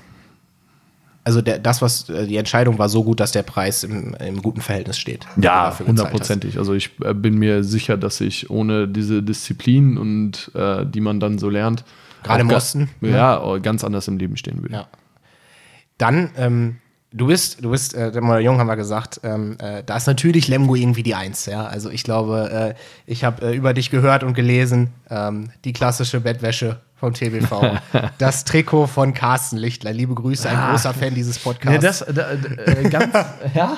also der, das, was äh, die Entscheidung war so gut, dass der Preis im, im guten Verhältnis steht. hast. hundertprozentig. Also ich äh, bin mir sicher, dass ich ohne diese Disziplin und äh, die man dann so lernt, Gerade im Osten, ne? ja, auch ganz anders im Leben stehen würde. Ja. Dann, ähm, du bist, du bist, äh, der Moder Jung haben wir gesagt, ähm, äh, da ist natürlich Lemgo irgendwie die Eins, ja. Also ich glaube, äh, ich habe äh, über dich gehört und gelesen, ähm, die klassische Bettwäsche vom TBV, das Trikot von Carsten Lichtler. Liebe Grüße, ein großer Fan dieses Podcasts. Nee, das da, äh, ganz, ja.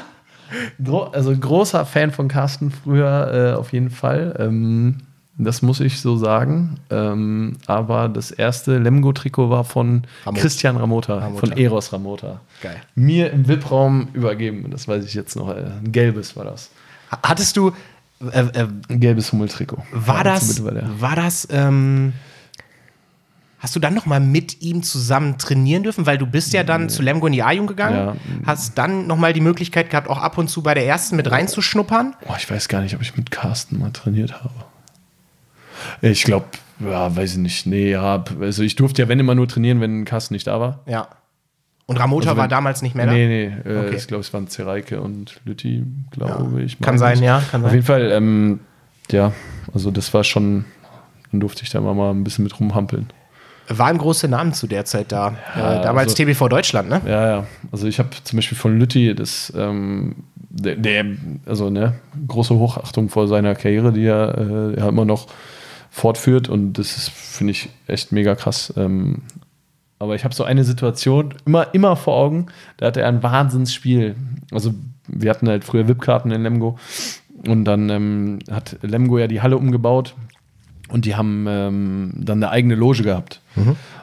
Gro also großer Fan von Carsten früher äh, auf jeden Fall. Ähm, das muss ich so sagen. Ähm, aber das erste Lemgo-Trikot war von Ramot. Christian Ramota, Ramota. von Eros Ramota. Geil. Mir im VIP-Raum übergeben. Das weiß ich jetzt noch. Äh, Ein gelbes war das. Hattest du, äh, äh, Ein gelbes Hummeltrikot. war das, war das, ähm, hast du dann noch mal mit ihm zusammen trainieren dürfen? Weil du bist ja dann zu Lemgo in die A-Jung gegangen, Ja. hast dann noch mal die Möglichkeit gehabt, auch ab und zu bei der ersten mit reinzuschnuppern. Boah, ich weiß gar nicht, ob ich mit Carsten mal trainiert habe. Ich glaube, ja, weiß ich nicht. Nee, ja, also ich durfte ja, wenn immer nur trainieren, wenn Carsten nicht da war. Ja. Und Ramota Also war damals nicht mehr da? Nee, nee, äh, Okay. ich glaube, es waren Zereike und Lütti, glaube ich. Kann sein, ja, kann Auf sein. jeden Fall, ähm, ja, also das war schon, dann durfte ich da mal ein bisschen mit rumhampeln. Waren große Namen zu der Zeit da. Ja, äh, damals also- TBV Deutschland, ne? Ja, ja. Also ich habe zum Beispiel von Lütti das, ähm, der, der, also ne, große Hochachtung vor seiner Karriere, die er, äh, er immer noch fortführt und das ist, finde ich, echt mega krass. Ähm, aber ich habe so eine Situation immer, immer vor Augen, da hatte er ein Wahnsinnsspiel. Also wir hatten halt früher VIP-Karten in Lemgo und dann ähm, hat Lemgo ja die Halle umgebaut und die haben ähm, dann eine eigene Loge gehabt.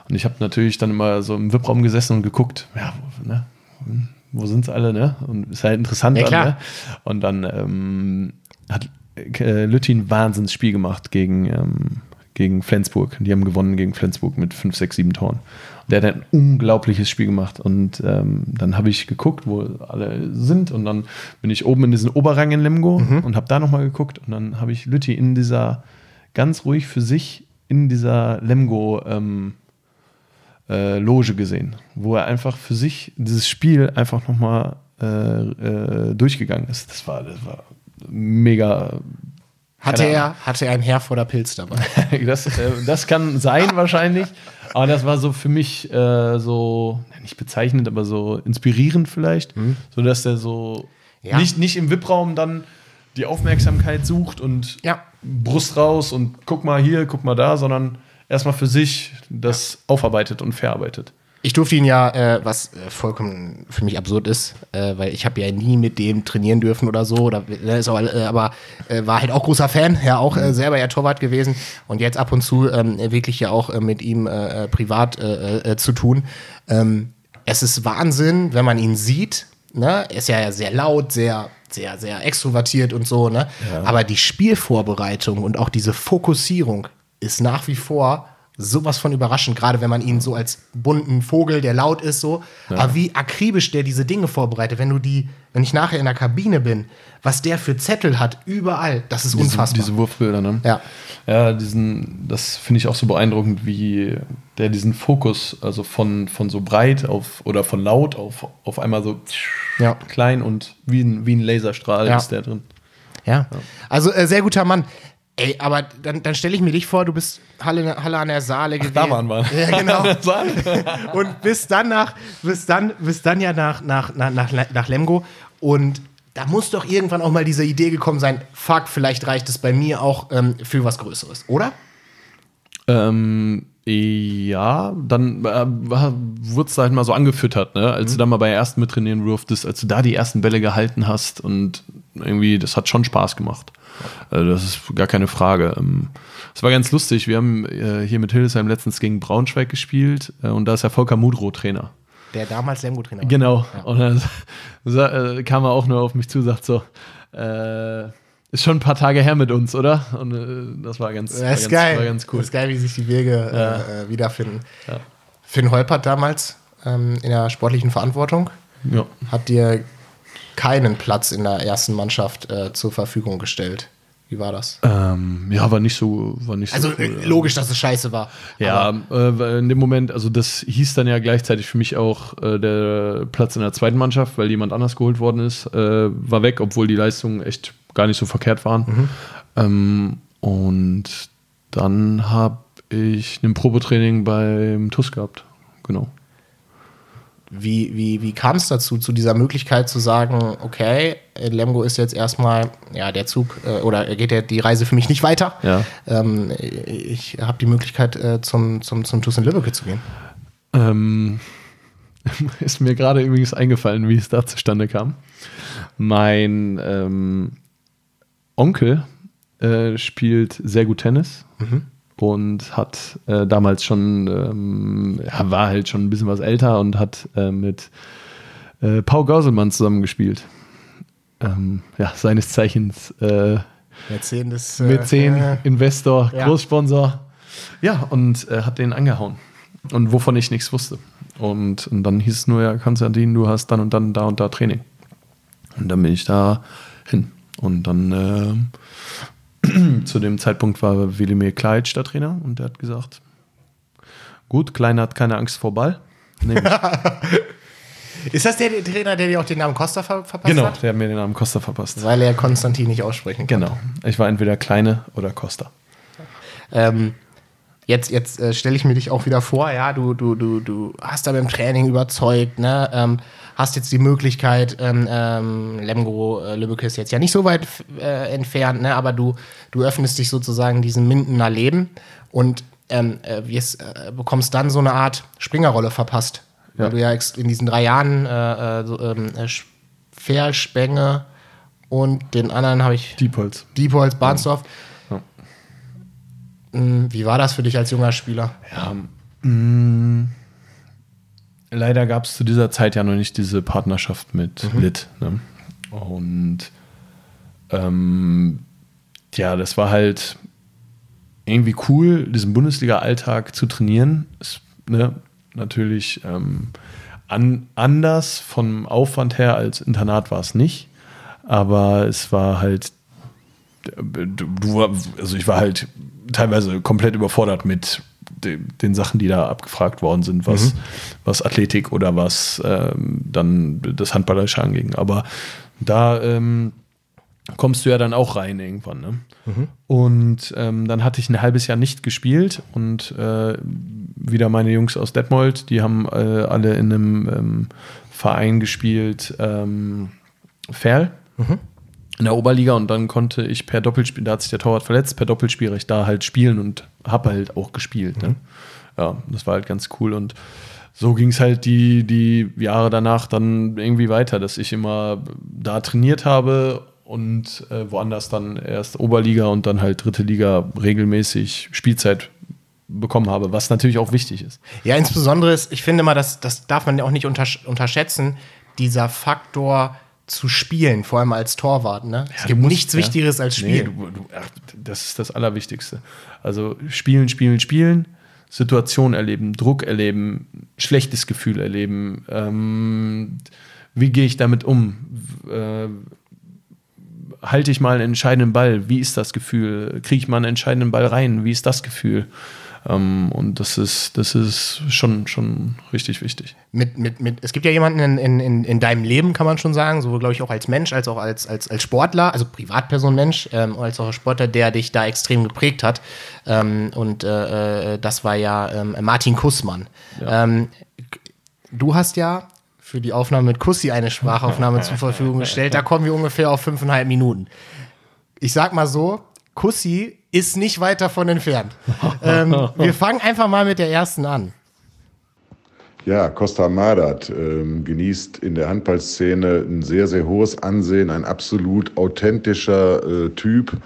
Und ich habe natürlich dann immer so im VIP-Raum gesessen und geguckt, ja, wo- ne, wo sind sie alle, ne? Und ist halt interessant. Ja, dann, ne? Und dann ähm, hat äh, Lütti ein Wahnsinnsspiel gemacht gegen, ähm, gegen Flensburg. Die haben gewonnen gegen Flensburg mit 5, 6, 7 Toren. Und der hat ein unglaubliches Spiel gemacht. Und ähm, dann habe ich geguckt, wo alle sind. Und dann bin ich oben in diesen Oberrang in Lemgo und habe da nochmal geguckt. Und dann habe ich Lütti in dieser, ganz ruhig für sich, in dieser Lemgo ähm, äh, Loge gesehen, wo er einfach für sich dieses Spiel einfach nochmal äh, äh, durchgegangen ist. Das war, das war mega. Hatte er, hatte er ein Herr vor der Pilz dabei? Das, äh, das kann sein wahrscheinlich, aber das war so für mich äh, so, nicht bezeichnend, aber so inspirierend vielleicht, so dass der so Ja. nicht, nicht im VIP-Raum dann die Aufmerksamkeit sucht und Ja. Brust raus und guck mal hier, guck mal da, sondern erstmal für sich das aufarbeitet und verarbeitet. Ich durfte ihn ja, äh, was äh, vollkommen für mich absurd ist, äh, weil ich habe ja nie mit dem trainieren dürfen oder so, oder, äh, ist auch, äh, aber äh, war halt auch großer Fan, ja auch äh, selber ja Torwart gewesen und jetzt ab und zu ähm, wirklich ja auch mit ihm privat zu tun. Ähm, es ist Wahnsinn, wenn man ihn sieht. Ne? Er ist ja sehr laut, sehr, sehr, sehr extrovertiert und so, ne? Aber die Spielvorbereitung und auch diese Fokussierung ist nach wie vor sowas von überraschend, gerade wenn man ihn so als bunten Vogel, der laut ist, so. Aber wie akribisch der diese Dinge vorbereitet, wenn du die, wenn ich nachher in der Kabine bin, was der für Zettel hat, überall, das ist unfassbar. Diese, diese Wurfbilder, ne? Ja. Ja, diesen, das finde ich auch so beeindruckend, wie der diesen Fokus, also von, von so breit auf oder von laut auf, auf einmal so Ja. klein und wie ein, wie ein Laserstrahl Ja. ist der drin. Ja. Also äh, sehr guter Mann. Ey, aber dann, dann stelle ich mir dich vor, du bist Halle, Halle an der Saale gewesen. Da waren wir. Ja, genau. Und bis dann nach, bis dann, bis dann ja nach, nach, nach, nach, nach Lemgo. Und da muss doch irgendwann auch mal diese Idee gekommen sein, fuck, vielleicht reicht es bei mir auch ähm, für was Größeres, oder? Ähm, ja, dann äh, wurde es halt mal so angefüttert, ne? als du dann mal bei der ersten mittrainieren durftest, als du da die ersten Bälle gehalten hast und irgendwie, das hat schon Spaß gemacht. Also das ist gar keine Frage. Ähm, Es war ganz lustig, wir haben äh, hier mit Hildesheim letztens gegen Braunschweig gespielt äh, und da ist ja Volker Mudro Trainer. Der damals Lemgo-Trainer war. Genau. Und dann äh, kam er auch nur auf mich zu, sagt so, äh, ist schon ein paar Tage her mit uns, oder? Und äh, das war ganz, war Das ist ganz, geil. War ganz cool. Das ist geil, wie sich die Wege äh, äh, wiederfinden. Finn Holpert damals ähm, in der sportlichen Verantwortung Ja. hat dir keinen Platz in der ersten Mannschaft äh, zur Verfügung gestellt. Wie war das? Ähm, ja, war nicht so, war nicht Also so äh, cool, ja. logisch, dass es scheiße war. Ja, äh, in dem Moment, also das hieß dann ja gleichzeitig für mich auch äh, der Platz in der zweiten Mannschaft, weil jemand anders geholt worden ist, äh, war weg, obwohl die Leistungen echt gar nicht so verkehrt waren. Ähm, und dann habe ich ein Probetraining beim TUS gehabt. Genau. Wie, wie, wie kam es dazu, zu dieser Möglichkeit zu sagen, okay, Lemgo ist jetzt erstmal, ja, der Zug äh, oder geht der, die Reise für mich nicht weiter. Ja. Ähm, ich habe die Möglichkeit, äh, zum, zum, zum TuS in Lübeck zu gehen. Ähm, ist mir gerade übrigens eingefallen, wie es da zustande kam. Mein ähm, Onkel äh, spielt sehr gut Tennis und hat äh, damals schon, ähm, ja, war halt schon ein bisschen was älter und hat äh, mit äh, Paul Gauselmann zusammengespielt. Ähm, ja, seines Zeichens äh, Mäzen äh, Investor, Ja. Großsponsor. Ja, und äh, hat den angehauen. Und wovon ich nichts wusste. Und, und dann hieß es nur, ja, Konstantin, du hast dann und dann da und da Training. Und dann bin ich da hin. Und dann zu dem Zeitpunkt war Wilimir Kleitsch der Trainer und der hat gesagt, gut, Kleiner hat keine Angst vor Ball. Ist das der, Trainer, der dir auch den Namen Costa ver verpasst genau, hat? der hat mir den Namen Costa verpasst. Weil er Konstantin nicht aussprechen kann. Genau. Ich war entweder Kleine oder Costa. Ähm, jetzt jetzt äh, stelle ich mir dich auch wieder vor, ja, du, du, du, du hast da beim Training überzeugt, ne? Ähm, hast jetzt die Möglichkeit, ähm, ähm, Lemgo, äh, Lübeck ist jetzt ja nicht so weit äh, entfernt, ne? aber du, du öffnest dich sozusagen diesem Mindener Leben und ähm, äh, wirst, äh, bekommst dann so eine Art Springerrolle verpasst. Weil Ja. du ja in diesen drei Jahren äh, äh, so, ähm, äh, und den anderen habe ich Diepholz. Diepholz, Barnsdorf. Ja. Mm, Wie war das für dich als junger Spieler? Ja. mm, Leider gab es zu dieser Zeit ja noch nicht diese Partnerschaft mit Lit. Ne? Und ähm, ja, das war halt irgendwie cool, diesen Bundesliga-Alltag zu trainieren. Ist, ne, natürlich ähm, an, anders vom Aufwand her als Internat war es nicht. Aber es war halt, du, also ich war halt teilweise komplett überfordert mit den Sachen, die da abgefragt worden sind, was, mhm. was Athletik oder was ähm, dann das Handballerische anging. Aber da ähm, kommst du ja dann auch rein irgendwann. Ne? Mhm. Und ähm, dann hatte ich ein halbes Jahr nicht gespielt und äh, wieder meine Jungs aus Detmold, die haben äh, alle in einem ähm, Verein gespielt, ähm, Ferl. Mhm. In der Oberliga und dann konnte ich per Doppelspiel, da hat sich der Torwart verletzt, per Doppelspielrecht da halt spielen und habe halt auch gespielt. Ne? Mhm. Ne? Ja, das war halt ganz cool und so ging es halt die, die Jahre danach dann irgendwie weiter, dass ich immer da trainiert habe und äh, woanders dann erst Oberliga und dann halt dritte Liga regelmäßig Spielzeit bekommen habe, was natürlich auch wichtig ist. Ja, insbesondere ist, ich finde mal, das, das darf man ja auch nicht untersch unterschätzen, dieser Faktor zu spielen, vor allem als Torwart. Ne? Ja, es gibt musst, nichts ja. Wichtigeres als Spielen. Nee, du, du, ach, das ist das Allerwichtigste. Also spielen, spielen, spielen, Situation erleben, Druck erleben, schlechtes Gefühl erleben. Ähm, wie gehe ich damit um? Äh, halte ich mal einen entscheidenden Ball? Wie ist das Gefühl? Kriege ich mal einen entscheidenden Ball rein? Wie ist das Gefühl? Ähm, und das ist, das ist schon, schon richtig wichtig. Mit, mit, mit, es gibt ja jemanden in, in, in, in deinem Leben, kann man schon sagen, sowohl, glaube ich, auch als Mensch, als auch als, als, als Sportler, also Privatperson Mensch, ähm, als auch als Sportler, der dich da extrem geprägt hat. Ähm, und äh, äh das war ja ähm, Martin Kussmann. Ja. Ähm, du hast ja für die Aufnahme mit Kussi eine Sprachaufnahme zur Verfügung gestellt. Da kommen wir ungefähr auf fünfeinhalb Minuten. Ich sag mal so, Kussi ist nicht weit davon entfernt. ähm, wir fangen einfach mal mit der ersten an. Ja, Costa Madat ähm, genießt in der Handballszene ein sehr, sehr hohes Ansehen, ein absolut authentischer äh, Typ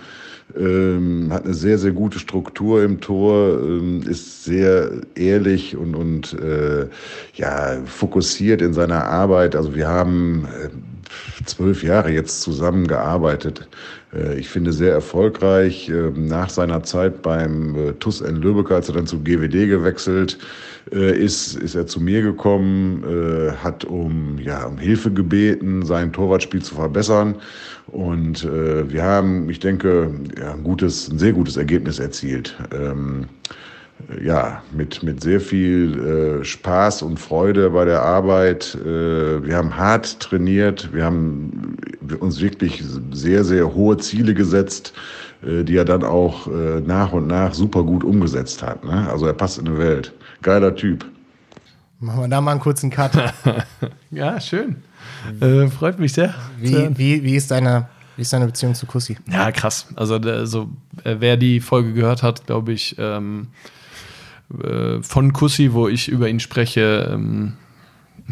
ähm, hat eine sehr, sehr gute Struktur im Tor, ähm, ist sehr ehrlich und, und äh, ja, fokussiert in seiner Arbeit. Also wir haben äh, zwölf Jahre jetzt zusammengearbeitet. Äh, ich finde sehr erfolgreich. Äh, nach seiner Zeit beim äh, TUS in Lübeck, als er dann zu GWD gewechselt ist, ist er zu mir gekommen, hat um, ja, um Hilfe gebeten, sein Torwartspiel zu verbessern. Und wir haben, ich denke, ein gutes, ein sehr gutes Ergebnis erzielt. Ja, mit, mit sehr viel äh, Spaß und Freude bei der Arbeit. Äh, wir haben hart trainiert, wir haben uns wirklich sehr, sehr hohe Ziele gesetzt, äh, die er dann auch äh, nach und nach super gut umgesetzt hat. Ne? Also er passt in die Welt. Geiler Typ. Machen wir da mal einen kurzen Cut. ja, schön. Äh, freut mich sehr. Wie, wie, wie, ist deine, wie ist deine Beziehung zu Kussi? Ja, krass. Also, also wer die Folge gehört hat, glaube ich, ähm, äh, von Kussi, wo ich über ihn spreche, ähm,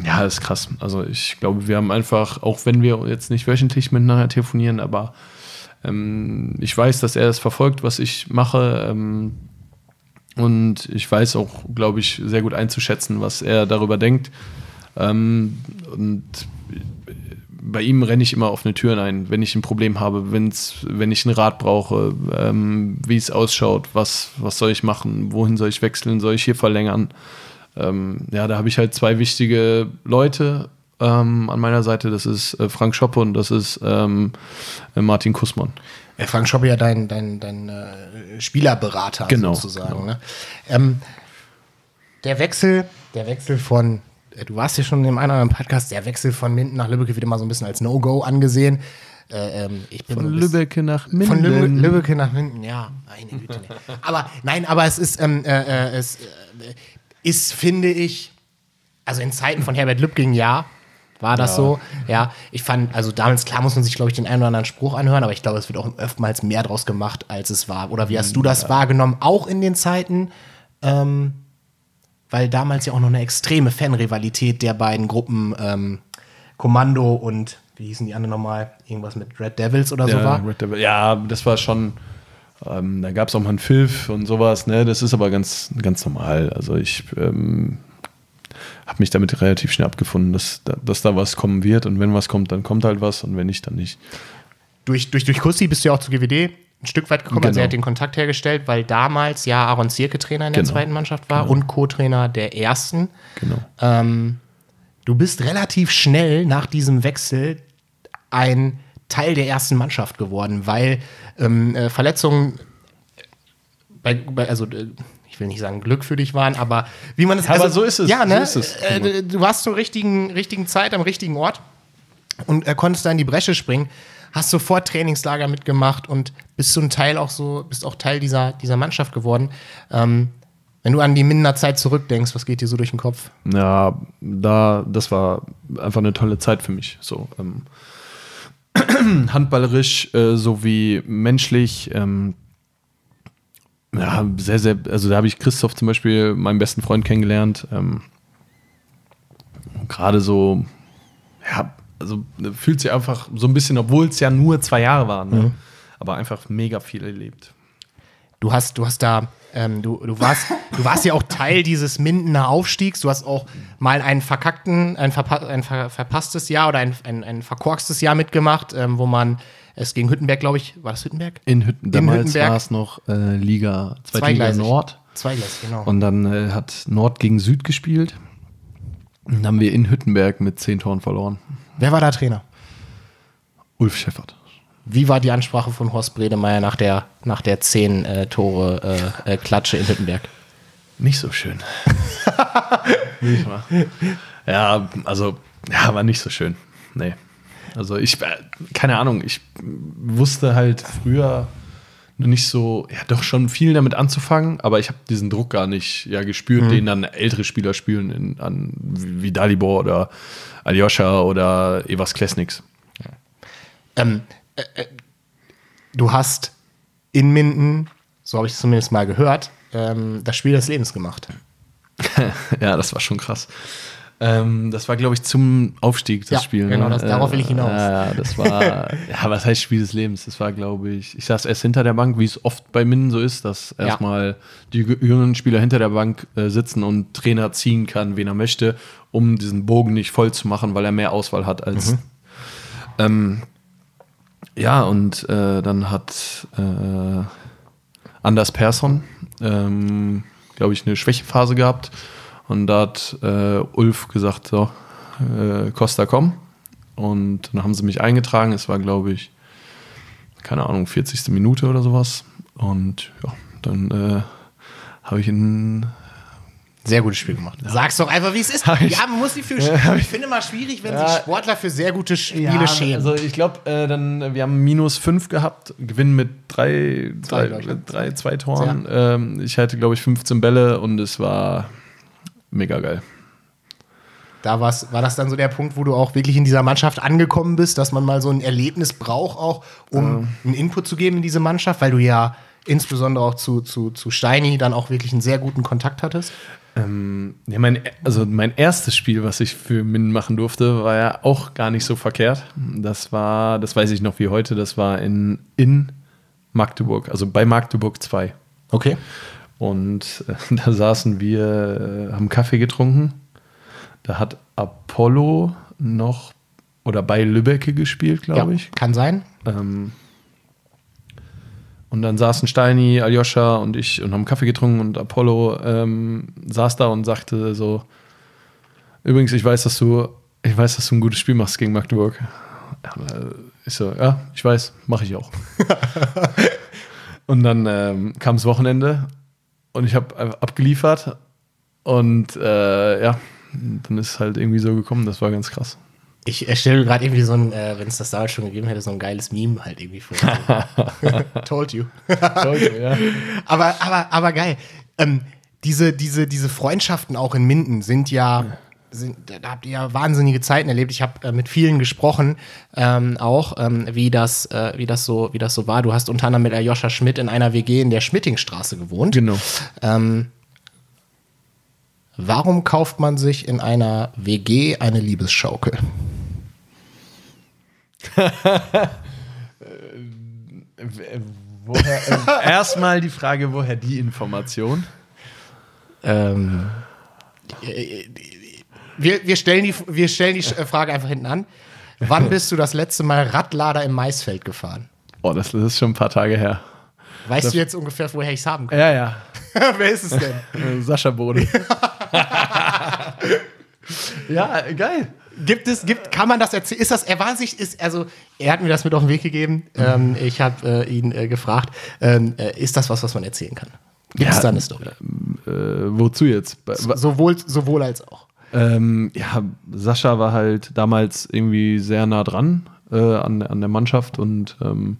ja, ist krass. Also ich glaube, wir haben einfach, auch wenn wir jetzt nicht wöchentlich miteinander telefonieren, aber ähm, ich weiß, dass er es verfolgt, was ich mache. Ähm, und ich weiß auch, glaube ich, sehr gut einzuschätzen, was er darüber denkt. Ähm, und bei ihm renne ich immer offene Türen ein, wenn ich ein Problem habe, wenn's, wenn ich einen Rat brauche, ähm, wie es ausschaut, was, was soll ich machen, wohin soll ich wechseln, soll ich hier verlängern. Ähm, ja, da habe ich halt zwei wichtige Leute ähm, an meiner Seite. Das ist äh, Frank Schoppe und das ist ähm, äh, Martin Kussmann. Ja, Frank Schoppe ja dein, dein, dein äh, Spielerberater genau, sozusagen. Genau. Ne? Ähm, der Wechsel, der Wechsel von äh, du warst ja schon in dem einen oder anderen Podcast, der Wechsel von Minden nach Lübeck wird immer so ein bisschen als No-Go angesehen. Äh, ähm, von Lübeck nach Minden. Von Lübe Lübeck nach Minden, ja, meine Güte. aber nein, aber es ist, ähm, äh, äh, es äh, ist, finde ich, also in Zeiten von Herbert Lübking, ja, war das ja. so. Ja, ich fand, also damals, klar muss man sich, glaube ich, den einen oder anderen Spruch anhören, aber ich glaube, es wird auch oftmals mehr draus gemacht, als es war. Oder wie hast du das ja. wahrgenommen, auch in den Zeiten? Ähm, weil damals ja auch noch eine extreme Fanrivalität der beiden Gruppen ähm, Kommando und wie hießen die anderen nochmal? Irgendwas mit Red Devils oder ja, so war? Red Devil, ja, das war schon. Ähm, da gab es auch mal einen Pfiff und sowas, ne? Das ist aber ganz, ganz normal. Also ich ähm, habe mich damit relativ schnell abgefunden, dass, dass da was kommen wird und wenn was kommt, dann kommt halt was und wenn nicht, dann nicht. Durch, durch, durch Kussi bist du ja auch zu GWD ein Stück weit gekommen, also Genau. er hat den Kontakt hergestellt, weil damals ja Aaron Zierke Trainer in der Genau. zweiten Mannschaft war und Co-Trainer der ersten. Genau. Ähm, du bist relativ schnell nach diesem Wechsel ein Teil der ersten Mannschaft geworden, weil ähm, äh, Verletzungen, bei, bei, also äh, ich will nicht sagen Glück für dich waren, aber wie man es Aber so ist es, Ja, ne? so es. Äh, du- du warst zur richtigen, richtigen Zeit am richtigen Ort und äh, konntest da in die Bresche springen, hast sofort Trainingslager mitgemacht und bist so ein Teil auch so, bist auch Teil dieser, dieser Mannschaft geworden. Ähm, wenn du an die Mindener Zeit zurückdenkst, was geht dir so durch den Kopf? Ja, da, das war einfach eine tolle Zeit für mich. So, ähm, handballerisch äh, sowie menschlich. Ähm, ja, sehr, sehr, also da habe ich Christoph zum Beispiel, meinen besten Freund, kennengelernt. Ähm, Gerade so, ja, also fühlt sich einfach so ein bisschen, obwohl es ja nur zwei Jahre waren, ne? aber einfach mega viel erlebt. Du hast, du hast da, ähm, du, du, warst, du warst ja auch Teil dieses Mindener Aufstiegs. Du hast auch mal einen verkackten, ein, verpa ein ver verpasstes Jahr oder ein, ein, ein verkorkstes Jahr mitgemacht, ähm, wo man es gegen Hüttenberg, glaube ich, war das Hüttenberg? In Hütten, damals Hüttenberg. war es noch äh, Liga, zweite Liga Zweigleisig. Nord. Zweigleisig, genau. Und dann äh, hat Nord gegen Süd gespielt. Und dann haben wir in Hüttenberg mit zehn Toren verloren. Wer war da Trainer? Ulf Scheffert. Wie war die Ansprache von Horst Bredemeier nach der, nach der zehn äh, Tore äh, äh, Klatsche in Hüttenberg? Nicht so schön. nicht mal. Ja, also, ja, war nicht so schön. Nee. Also ich, äh, keine Ahnung, ich wusste halt früher nicht so, ja doch schon viel damit anzufangen, aber ich habe diesen Druck gar nicht ja, gespürt, den dann ältere Spieler spüren, in, an, wie Dalibor oder Aljoscha oder Evas Klesniks. Ähm, äh, äh, du hast in Minden, so habe ich es zumindest mal gehört, ähm, das Spiel des Lebens gemacht. Ja, das war schon krass. Ähm, das war, glaube ich, zum Aufstieg, das Ja, Spiel. genau, ne? das- darauf will ich hinaus. Ja, das war, ja, was heißt Spiel des Lebens? Das war, glaube ich, ich saß erst hinter der Bank, wie es oft bei Minden so ist, dass Ja. erstmal die jü- jüngeren Spieler hinter der Bank äh, sitzen und Trainer ziehen kann, wen er möchte, um diesen Bogen nicht voll zu machen, weil er mehr Auswahl hat als. Mhm. Ähm, ja, und äh, dann hat äh, Anders Persson, ähm, glaube ich, eine Schwächephase gehabt. Und da hat äh, Ulf gesagt, so, äh, Costa, komm. Und dann haben sie mich eingetragen. Es war, glaube ich, keine Ahnung, 40. Minute oder sowas. Und ja, dann äh, habe ich ihn Sehr gutes Spiel gemacht. Sag's doch einfach, wie es ist. Hab Ja, man muss sich für. ich finde immer schwierig, wenn sich Sportler für sehr gute Spiele schämen. Also ich glaube, äh, dann wir haben minus fünf gehabt, gewinnen mit drei, Zwei, drei, drei zwei Toren. Ähm, ich hatte, glaube ich, 15 Bälle und es war mega geil. Da war's, war das dann so der Punkt, wo du auch wirklich in dieser Mannschaft angekommen bist, dass man mal so ein Erlebnis braucht, auch um einen Input zu geben in diese Mannschaft, weil du ja insbesondere auch zu, zu, zu Steini dann auch wirklich einen sehr guten Kontakt hattest. Ähm, ja, mein, also mein erstes Spiel, was ich für Min machen durfte, war ja auch gar nicht so verkehrt. Das war, das weiß ich noch wie heute, das war in, in Magdeburg, also bei Magdeburg 2. Okay. Und äh, da saßen wir, äh, haben Kaffee getrunken. Da hat Apollo noch oder bei Lübbecke gespielt, glaube ich. Kann sein. Ähm, und dann saßen Steini, Aljoscha und ich und haben Kaffee getrunken und Apollo ähm, saß da und sagte so: Übrigens, ich weiß, dass du, ich weiß, dass du ein gutes Spiel machst gegen Magdeburg. Ich so, ja, ich weiß, mache ich auch. und dann ähm, kam das Wochenende und ich habe abgeliefert und äh, ja, dann ist es halt irgendwie so gekommen. Das war ganz krass. Ich erstelle gerade irgendwie so ein, äh, wenn es das damals schon gegeben hätte, so ein geiles Meme halt irgendwie vor. Told you. ja. aber, aber, aber geil. Ähm, diese, diese, diese Freundschaften auch in Minden sind ja, sind, da habt ihr ja wahnsinnige Zeiten erlebt. Ich habe äh, mit vielen gesprochen, ähm, auch, ähm, wie, das, äh, wie, das so, wie das so war. Du hast unter anderem mit Aljoscha Schmidt in einer WG in der Schmittingstraße gewohnt. Genau. Ähm, warum kauft man sich in einer WG eine Liebesschaukel? Woher, äh, erstmal die Frage, woher die Information? Ähm, äh, wir, wir, stellen die, wir stellen die äh, Frage einfach hinten an. Wann bist du das letzte Mal Radlader im Maisfeld gefahren? Oh, das, das ist schon ein paar Tage her. Weißt du jetzt ungefähr, woher ich es haben kann? Ja, ja. Wer ist es denn? Äh, Sascha Bode. ja, geil. Gibt es, gibt, kann man das erzählen? Ist das, er war sich, ist, also, er hat mir das mit auf den Weg gegeben. Ähm, ich habe äh, ihn äh, gefragt, ähm, äh, ist das was, was man erzählen kann? Gibt es Ja, da eine Story? Äh, wozu jetzt? Sowohl, sowohl als auch. Ähm, ja, Sascha war halt damals irgendwie sehr nah dran äh, an, an der Mannschaft und ähm,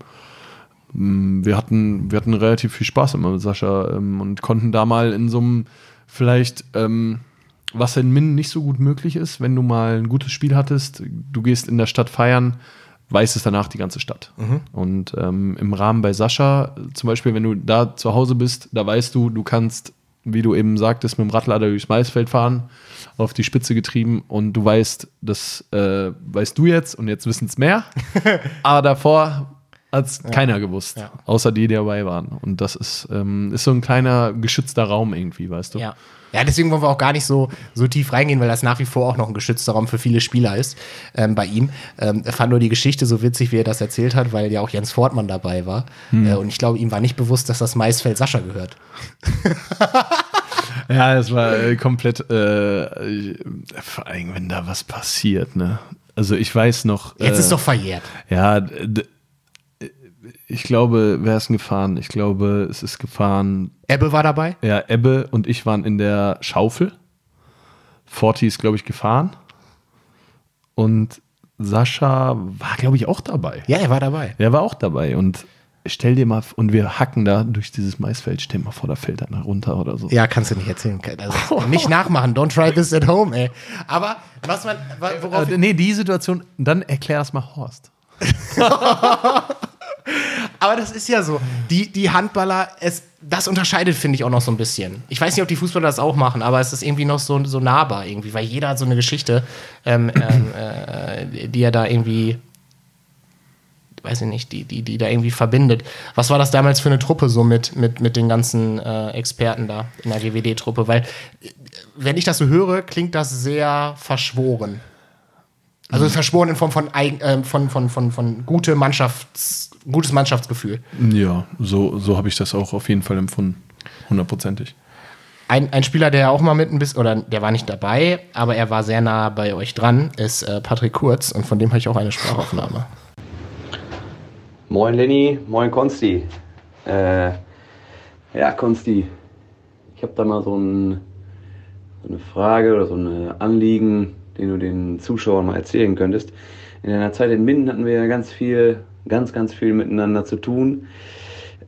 mh, wir, hatten, wir hatten relativ viel Spaß immer mit Sascha ähm, und konnten da mal in so einem vielleicht, ähm, was in Minden nicht so gut möglich ist, wenn du mal ein gutes Spiel hattest, du gehst in der Stadt feiern, weiß es danach die ganze Stadt. Und ähm, im Rahmen bei Sascha, zum Beispiel, wenn du da zu Hause bist, da weißt du, du kannst, wie du eben sagtest, mit dem Radlader durchs Maisfeld fahren, auf die Spitze getrieben und du weißt, das äh, weißt du jetzt und jetzt wissen es mehr. Aber davor hat es keiner gewusst, Ja. außer die, die dabei waren. Und das ist, ähm, ist so ein kleiner geschützter Raum irgendwie, weißt du? Ja. Ja, deswegen wollen wir auch gar nicht so, so tief reingehen, weil das nach wie vor auch noch ein geschützter Raum für viele Spieler ist ähm, bei ihm. Ähm, er fand nur die Geschichte so witzig, wie er das erzählt hat, weil ja auch Jens Fortmann dabei war. Äh, und ich glaube, ihm war nicht bewusst, dass das Maisfeld Sascha gehört. Ja, es war äh, komplett, äh, ich- vor allem, wenn da was passiert, ne? Also ich weiß noch. Jetzt äh, ist doch verjährt. Ja, d- ich glaube, wer ist denn gefahren? Ich glaube, es ist gefahren. Ebbe war dabei. Ja, Ebbe und ich waren in der Schaufel. Forti ist, glaube ich, gefahren. Und Sascha war, glaube ich, auch dabei. Ja, er war dabei. Der war auch dabei. Und stell dir mal, und wir hacken da durch dieses Maisfeld, stell mal vor, da fällt einer runter oder so. Ja, kannst du nicht erzählen. Also, nicht nachmachen. Don't try this at home, ey. Aber was man, wa- worauf Äh, nee, die Situation, dann erklär das mal Horst. Aber das ist ja so. Die, die Handballer, es, das unterscheidet, finde ich, auch noch so ein bisschen. Ich weiß nicht, ob die Fußballer das auch machen, aber es ist irgendwie noch so, so nahbar irgendwie, weil jeder hat so eine Geschichte, ähm, ähm, äh, die er da irgendwie, weiß ich nicht, die, die, die da irgendwie verbindet. Was war das damals für eine Truppe so mit, mit, mit den ganzen äh, Experten da in der GWD-Truppe? Weil, äh, wenn ich das so höre, klingt das sehr verschworen. Also verschworen in Form von, ähm, von, von, von, von gute Mannschafts-, gutes Mannschaftsgefühl. Ja, so, so habe ich das auch auf jeden Fall empfunden. Hundertprozentig. Ein, ein Spieler, der auch mal mit ein bisschen, oder der war nicht dabei, aber er war sehr nah bei euch dran, ist äh, Patrick Kurz und von dem habe ich auch eine Sprachaufnahme. Moin Lenny, moin Konsti. Äh, ja, Konsti, ich habe da mal so, ein, so eine Frage oder so ein Anliegen, den du den Zuschauern mal erzählen könntest. In deiner Zeit in Minden hatten wir ja ganz viel, ganz, ganz viel miteinander zu tun.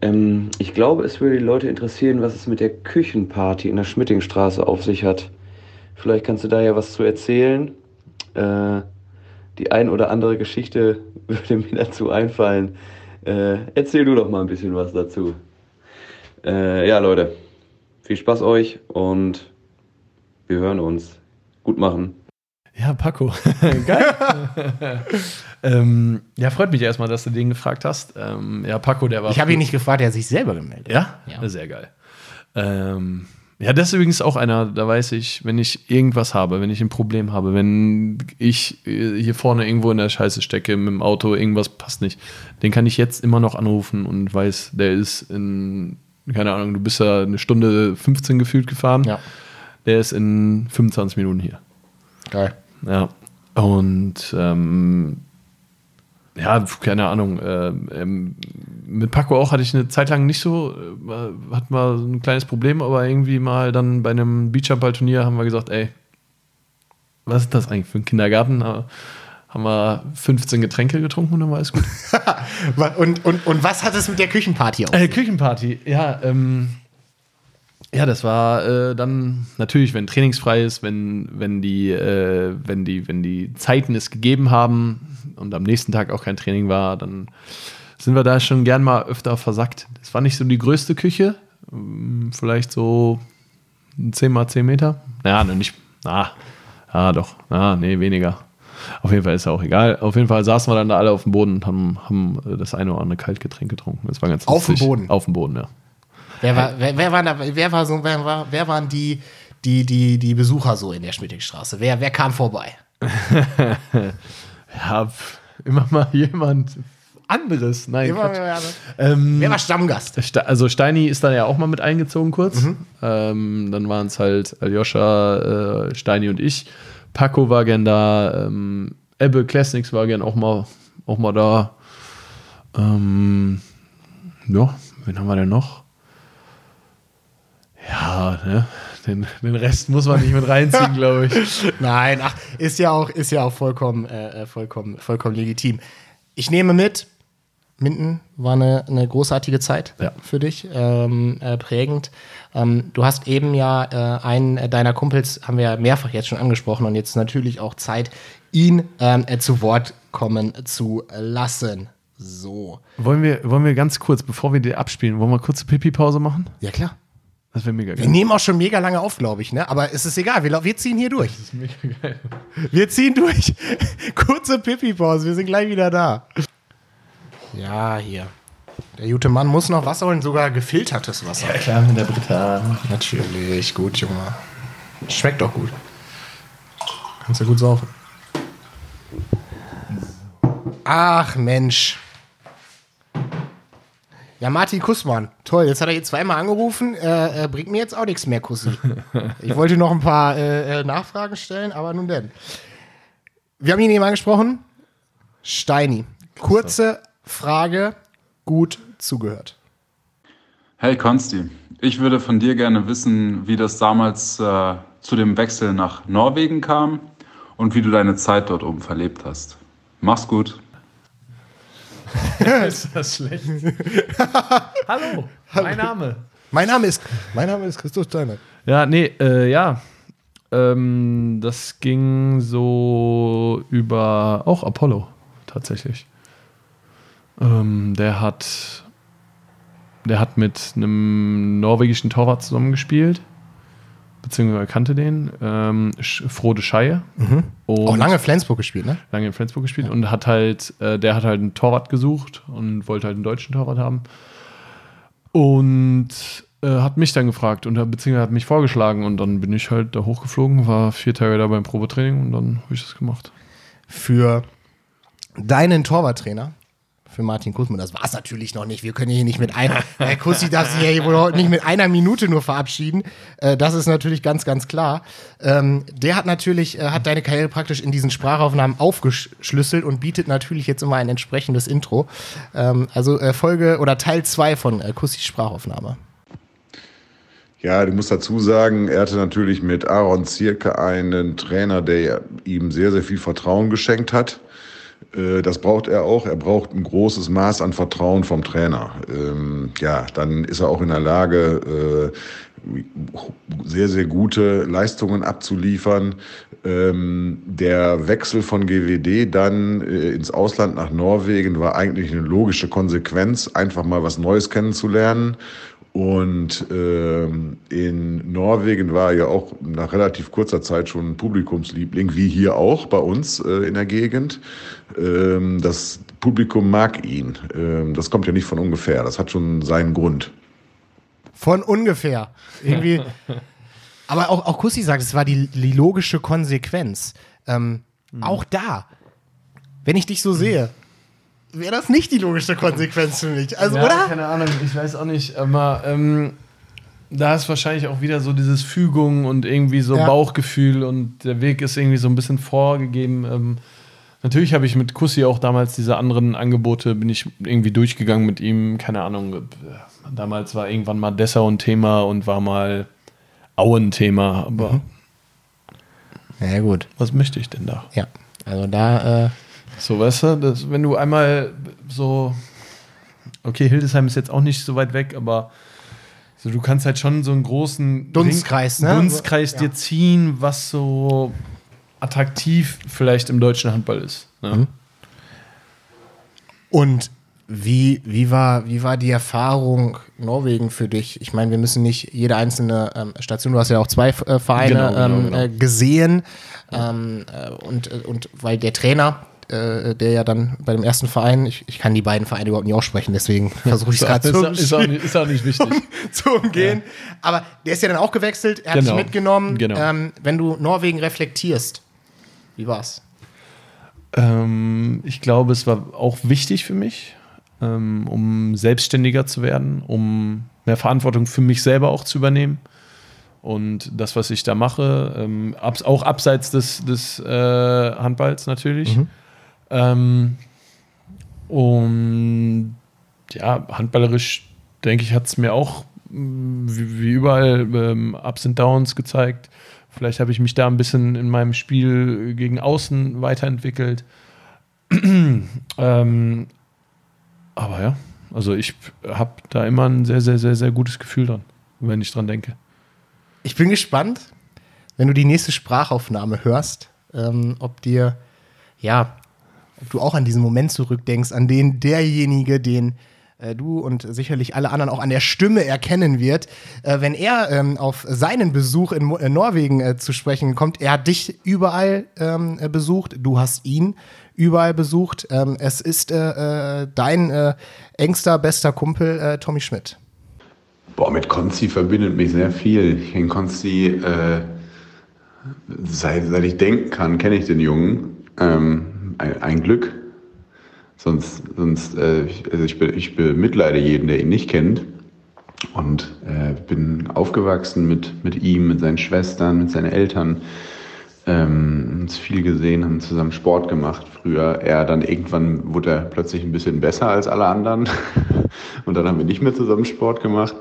Ähm, ich glaube, es würde die Leute interessieren, was es mit der Küchenparty in der Schmittingstraße auf sich hat. Vielleicht kannst du da ja was zu erzählen. Äh, die ein oder andere Geschichte würde mir dazu einfallen. Äh, erzähl du doch mal ein bisschen was dazu. Äh, ja, Leute, viel Spaß euch und wir hören uns. Gut machen. Ja, Paco. Geil. ähm, ja, freut mich erstmal, dass du den gefragt hast. Ähm, ja, Paco, der war. Ich habe ihn nicht gefragt, er hat sich selber gemeldet. Ja? Ja. Sehr geil. Ähm, ja, das ist übrigens auch einer, da weiß ich, wenn ich irgendwas habe, wenn ich ein Problem habe, wenn ich äh, hier vorne irgendwo in der Scheiße stecke mit dem Auto, irgendwas passt nicht, den kann ich jetzt immer noch anrufen und weiß, der ist in, keine Ahnung, du bist ja eine Stunde 15 gefühlt gefahren. Ja. Der ist in 25 Minuten hier. Geil. Ja. Und ähm, ja, keine Ahnung. Äh, ähm, mit Paco auch hatte ich eine Zeit lang nicht so, äh, hat mal ein kleines Problem, aber irgendwie mal dann bei einem Beachhandball-Turnier haben wir gesagt, ey, was ist das eigentlich für ein Kindergarten? Haben wir 15 Getränke getrunken und dann war alles gut. Und, und, und was hat es mit der Küchenparty auf? Äh, Küchenparty, ja, ähm, ja, das war äh, dann natürlich, wenn trainingsfrei ist, wenn, wenn, die, äh, wenn, die, wenn die Zeiten es gegeben haben und am nächsten Tag auch kein Training war, dann sind wir da schon gern mal öfter versackt. Das war nicht so die größte Küche, ähm, vielleicht so 10 mal 10 Meter. Naja, noch nicht. Ah, ja, doch. Ah, nee, weniger. Auf jeden Fall ist ja auch egal. Auf jeden Fall saßen wir dann da alle auf dem Boden und haben, haben das eine oder andere Kaltgetränk getrunken. Das war ganz Auf dem. Boden? Auf dem Boden, ja. Wer, war, wer, wer, war da, wer, war so, wer, war, wer waren die, die, die, die Besucher so in der Schmittigstraße? Wer, wer kam vorbei? Ja, pf, immer mal jemand. anderes. Nein, Immer, Quatsch. wer, Ähm, wer war Stammgast? Ste- Also Steini ist dann ja auch mal mit eingezogen kurz. Mhm. Ähm, dann waren es halt Aljoscha, äh, Steini und ich. Paco war gern da. Ähm, Ebbe Classics war gern auch mal, auch mal da. Ähm, ja, wen haben wir denn noch? Ja, ne? Den, den Rest muss man nicht mit reinziehen, glaube ich. Nein, ach, ist ja auch, ist ja auch vollkommen, äh, vollkommen, vollkommen legitim. Ich nehme mit, Minden war eine, eine großartige Zeit Ja. für dich, ähm, äh, prägend. Ähm, du hast eben ja äh, einen deiner Kumpels, haben wir ja mehrfach jetzt schon angesprochen und jetzt natürlich auch Zeit, ihn ähm, äh, zu Wort kommen zu lassen. So. Wollen wir, wollen wir ganz kurz, bevor wir die abspielen, wollen wir kurze Pipi-Pause machen? Ja, klar. Das wäre mega Wir geil. nehmen auch schon mega lange auf, glaube ich, ne? Aber es ist egal, wir, wir ziehen hier durch. Das ist mega geil. Wir ziehen durch. Kurze Pipi-Pause, wir sind gleich wieder da. Ja, hier. Der gute Mann muss noch Wasser holen, sogar gefiltertes Wasser. Klar, mit der Britta. Natürlich, gut, Junge. Schmeckt doch gut. Kannst ja gut saufen. Ach, Mensch. Ja, Martin Kussmann. Toll, jetzt hat er hier zweimal angerufen. Äh, äh, bringt mir jetzt auch nichts mehr, Kussi. Ich wollte noch ein paar äh, äh, Nachfragen stellen, aber nun denn. Wir haben ihn eben angesprochen. Steini. Kurze Frage, gut zugehört. Hey Konsti, ich würde von dir gerne wissen, wie das damals äh, zu dem Wechsel nach Norwegen kam und wie du deine Zeit dort oben verlebt hast. Mach's gut. ist das schlecht? Hallo, mein Name. Mein Name ist, mein Name ist Christoph Steiner. Ja, nee, äh, ja. Ähm, das ging so über auch Apollo tatsächlich. Ähm, der hat der hat mit einem norwegischen Torwart zusammengespielt, beziehungsweise kannte den, ähm, Frode Scheier. Und Auch lange Flensburg gespielt, ne? lange in Flensburg gespielt und hat halt, äh, der hat halt einen Torwart gesucht und wollte halt einen deutschen Torwart haben. Und äh, hat mich dann gefragt und beziehungsweise hat mich vorgeschlagen und dann bin ich halt da hochgeflogen, war vier Tage da beim Probetraining und dann habe ich das gemacht. Für deinen Torwarttrainer, für Martin Kussmann, das war es natürlich noch nicht. Wir können hier nicht mit einer, Herr Kussi darf sich ja hier wohl nicht mit einer Minute nur verabschieden. Äh, das ist natürlich ganz, ganz klar. Ähm, der hat natürlich, äh, hat deine Karriere praktisch in diesen Sprachaufnahmen aufgeschlüsselt und bietet natürlich jetzt immer ein entsprechendes Intro. Ähm, also äh, Folge oder Teil 2 von äh, Kussis Sprachaufnahme. Ja, du musst dazu sagen, er hatte natürlich mit Aaron Zierke einen Trainer, der ihm sehr, sehr viel Vertrauen geschenkt hat. Äh, Das braucht er auch. Er braucht ein großes Maß an Vertrauen vom Trainer. Ähm, Ja, dann ist er auch in der Lage, äh, sehr, sehr gute Leistungen abzuliefern. Ähm, Der Wechsel von GWD dann äh, ins Ausland nach Norwegen war eigentlich eine logische Konsequenz, einfach mal was Neues kennenzulernen. Und ähm, in Norwegen war er ja auch nach relativ kurzer Zeit schon ein Publikumsliebling, wie hier auch bei uns äh, in der Gegend. Ähm, das Publikum mag ihn. Ähm, das kommt ja nicht von ungefähr. Das hat schon seinen Grund. Von ungefähr. Irgendwie. Aber auch, auch Kussi sagt, es war die, die logische Konsequenz. Ähm, Auch da, wenn ich dich so sehe, wäre das nicht die logische Konsequenz für mich. Also, ja, oder? keine Ahnung, ich weiß auch nicht, aber ähm, da ist wahrscheinlich auch wieder so dieses Fügung und irgendwie so Ja. Bauchgefühl und der Weg ist irgendwie so ein bisschen vorgegeben. Ähm, natürlich habe ich mit Kussi auch damals diese anderen Angebote, bin ich irgendwie durchgegangen mit ihm, keine Ahnung. äh, Damals war irgendwann mal Dessau ein Thema und war mal Auen ein Thema, aber Ja, gut. was möchte ich denn da? Ja. Also da, äh, So, weißt du, das, wenn du einmal so, okay, Hildesheim ist jetzt auch nicht so weit weg, aber so, du kannst halt schon so einen großen Dunstkreis, Ring- ne? Dunstkreis Ja. dir ziehen, was so attraktiv vielleicht im deutschen Handball ist. Ne? Und wie, wie, war, wie war die Erfahrung Norwegen für dich? Ich meine, wir müssen nicht jede einzelne ähm, Station, du hast ja auch zwei äh, Vereine Genau, genau, ähm, genau. Äh, gesehen. Ähm, äh, und, äh, und weil der Trainer, äh, der ja dann bei dem ersten Verein, ich, ich kann die beiden Vereine überhaupt nicht aussprechen, deswegen versuche ich es gerade zu, auch- ist, auch nicht, ist auch nicht wichtig. zu umgehen. Aber der ist ja dann auch gewechselt, er hat Genau. dich mitgenommen. Genau. Ähm, wenn du Norwegen reflektierst, wie war's? Ähm, ich glaube, es war auch wichtig für mich. ähm, um selbstständiger zu werden, um mehr Verantwortung für mich selber auch zu übernehmen. Und das, was ich da mache, ähm, abs auch abseits des, des äh, Handballs natürlich. Mhm. Ähm, und ja, handballerisch, denke ich, hat es mir auch mh, wie, wie überall ähm, Ups und Downs gezeigt. Vielleicht habe ich mich da ein bisschen in meinem Spiel gegen Außen weiterentwickelt. ähm, aber ja, also ich habe da immer ein sehr, sehr, sehr, sehr gutes Gefühl dran, wenn ich dran denke. Ich bin gespannt, wenn du die nächste Sprachaufnahme hörst, ähm, ob dir, ja, ob du auch an diesen Moment zurückdenkst, an den derjenige, den äh, du und sicherlich alle anderen auch an der Stimme erkennen wird, äh, wenn er ähm, auf seinen Besuch in, Mo in Norwegen äh, zu sprechen kommt. Er hat dich überall ähm, äh, besucht, du hast ihn überall besucht. Ähm, es ist äh, äh, dein äh, engster, bester Kumpel äh, Tommy Schmidt. Boah, mit Konzi verbindet mich sehr viel. Ich kenne äh, seit, seit ich denken kann, kenne ich den Jungen. Ähm, ein, Glück. Sonst, sonst äh, also ich, ich bemitleide jeden, der ihn nicht kennt. Und äh, bin aufgewachsen mit, mit ihm, mit seinen Schwestern, mit seinen Eltern. Ähm, uns viel gesehen, haben zusammen Sport gemacht früher. Er dann irgendwann wurde er plötzlich ein bisschen besser als alle anderen. und dann haben wir nicht mehr zusammen Sport gemacht.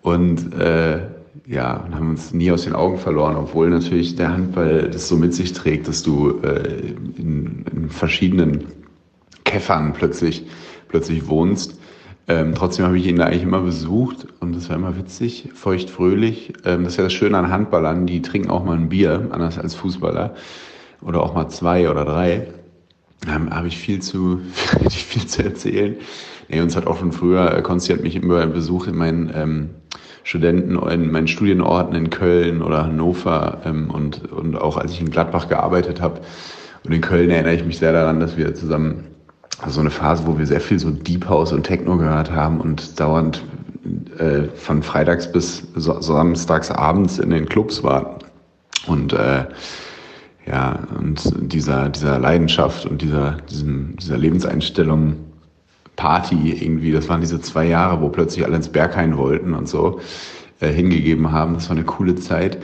Und äh, ja, und haben uns nie aus den Augen verloren, obwohl natürlich der Handball das so mit sich trägt, dass du äh, in, in verschiedenen Käffern plötzlich, plötzlich wohnst. Ähm, trotzdem habe ich ihn da eigentlich immer besucht und das war immer witzig, feucht, fröhlich. Ähm, das ist ja das Schöne an Handballern, die trinken auch mal ein Bier, anders als Fußballer. Oder auch mal zwei oder drei. Ähm, habe ich viel zu, viel zu erzählen. Nee, uns hat auch schon früher, äh, Konsti hat mich immer besucht in meinen ähm, Studenten, in meinen Studienorten in Köln oder Hannover ähm, und, und auch als ich in Gladbach gearbeitet habe. Und in Köln erinnere ich mich sehr daran, dass wir zusammen also so eine Phase, wo wir sehr viel so Deep House und Techno gehört haben und dauernd äh, von freitags bis so samstags abends in den Clubs waren. Und äh, ja, und dieser, dieser Leidenschaft und dieser, diesem, dieser Lebenseinstellung, Party irgendwie, das waren diese zwei Jahre, wo plötzlich alle ins Berghain wollten und so, äh, hingegeben haben. Das war eine coole Zeit.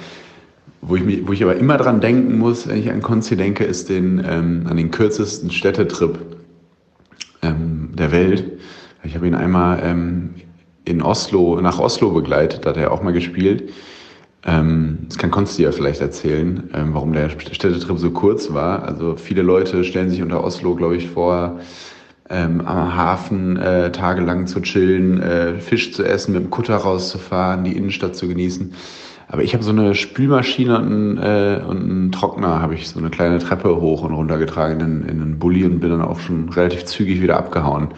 Wo ich, mich, wo ich aber immer dran denken muss, wenn ich an Konzi denke, ist den, ähm, an den kürzesten Städtetrip ähm, der Welt. Ich habe ihn einmal ähm, in Oslo, nach Oslo begleitet, da hat er auch mal gespielt. Ähm, das kann Konsti ja vielleicht erzählen, ähm, warum der Städtetrip so kurz war. Also viele Leute stellen sich unter Oslo, glaube ich, vor, ähm, am Hafen äh, tagelang zu chillen, äh, Fisch zu essen, mit dem Kutter rauszufahren, die Innenstadt zu genießen. Aber ich habe so eine Spülmaschine und einen, äh, und einen Trockner, habe ich so eine kleine Treppe hoch und runter getragen in, in einen Bulli und bin dann auch schon relativ zügig wieder abgehauen.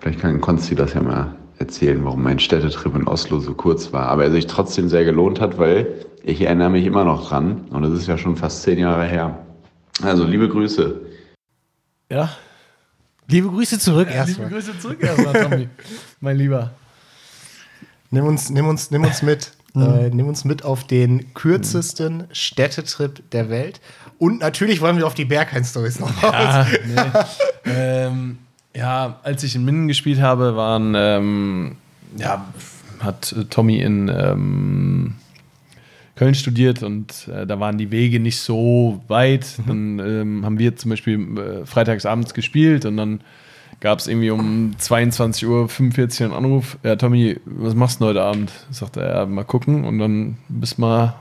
Vielleicht kann Konsti das ja mal erzählen, warum mein Städtetrip in Oslo so kurz war. Aber er sich trotzdem sehr gelohnt hat, weil ich erinnere mich immer noch dran. Und das ist ja schon fast zehn Jahre her. Also liebe Grüße. Ja, Liebe Grüße zurück liebe erstmal. Grüße zurück erstmal, Tommy. mein Lieber. Nimm uns, nimm uns, nimm uns mit. Äh, nimm uns mit auf den kürzesten Städtetrip der Welt. Und natürlich wollen wir auf die Berghain-Stories noch raus. Ah, nee. ähm, ja, als ich in Minden gespielt habe, waren, ähm, ja, hat Tommy in ähm, Köln studiert und äh, da waren die Wege nicht so weit. Dann ähm, haben wir zum Beispiel äh, freitagsabends gespielt und dann gab es irgendwie um 22.45 Uhr einen Anruf. Ja, Tommy, was machst du denn heute Abend? Sagt er, ja, mal gucken. Und dann bist mal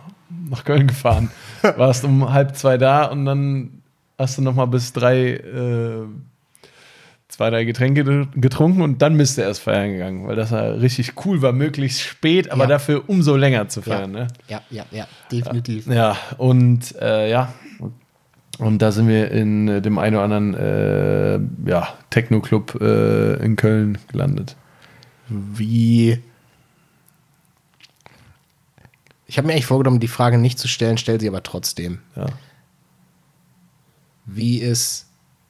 nach Köln gefahren. Warst um halb zwei da und dann hast du noch mal bis drei, äh, zwei, drei Getränke getrunken und dann bist du erst feiern gegangen, weil das ja richtig cool war, möglichst spät, aber Ja. dafür umso länger zu Ja, feiern. Ne? ja, ja, ja, definitiv. Ja, und äh, ja, und da sind wir in äh, dem einen oder anderen äh, ja, Techno-Club äh, in Köln gelandet. Wie. Ich habe mir eigentlich vorgenommen, die Frage nicht zu stellen, stell sie aber trotzdem. Ja. Wie ist,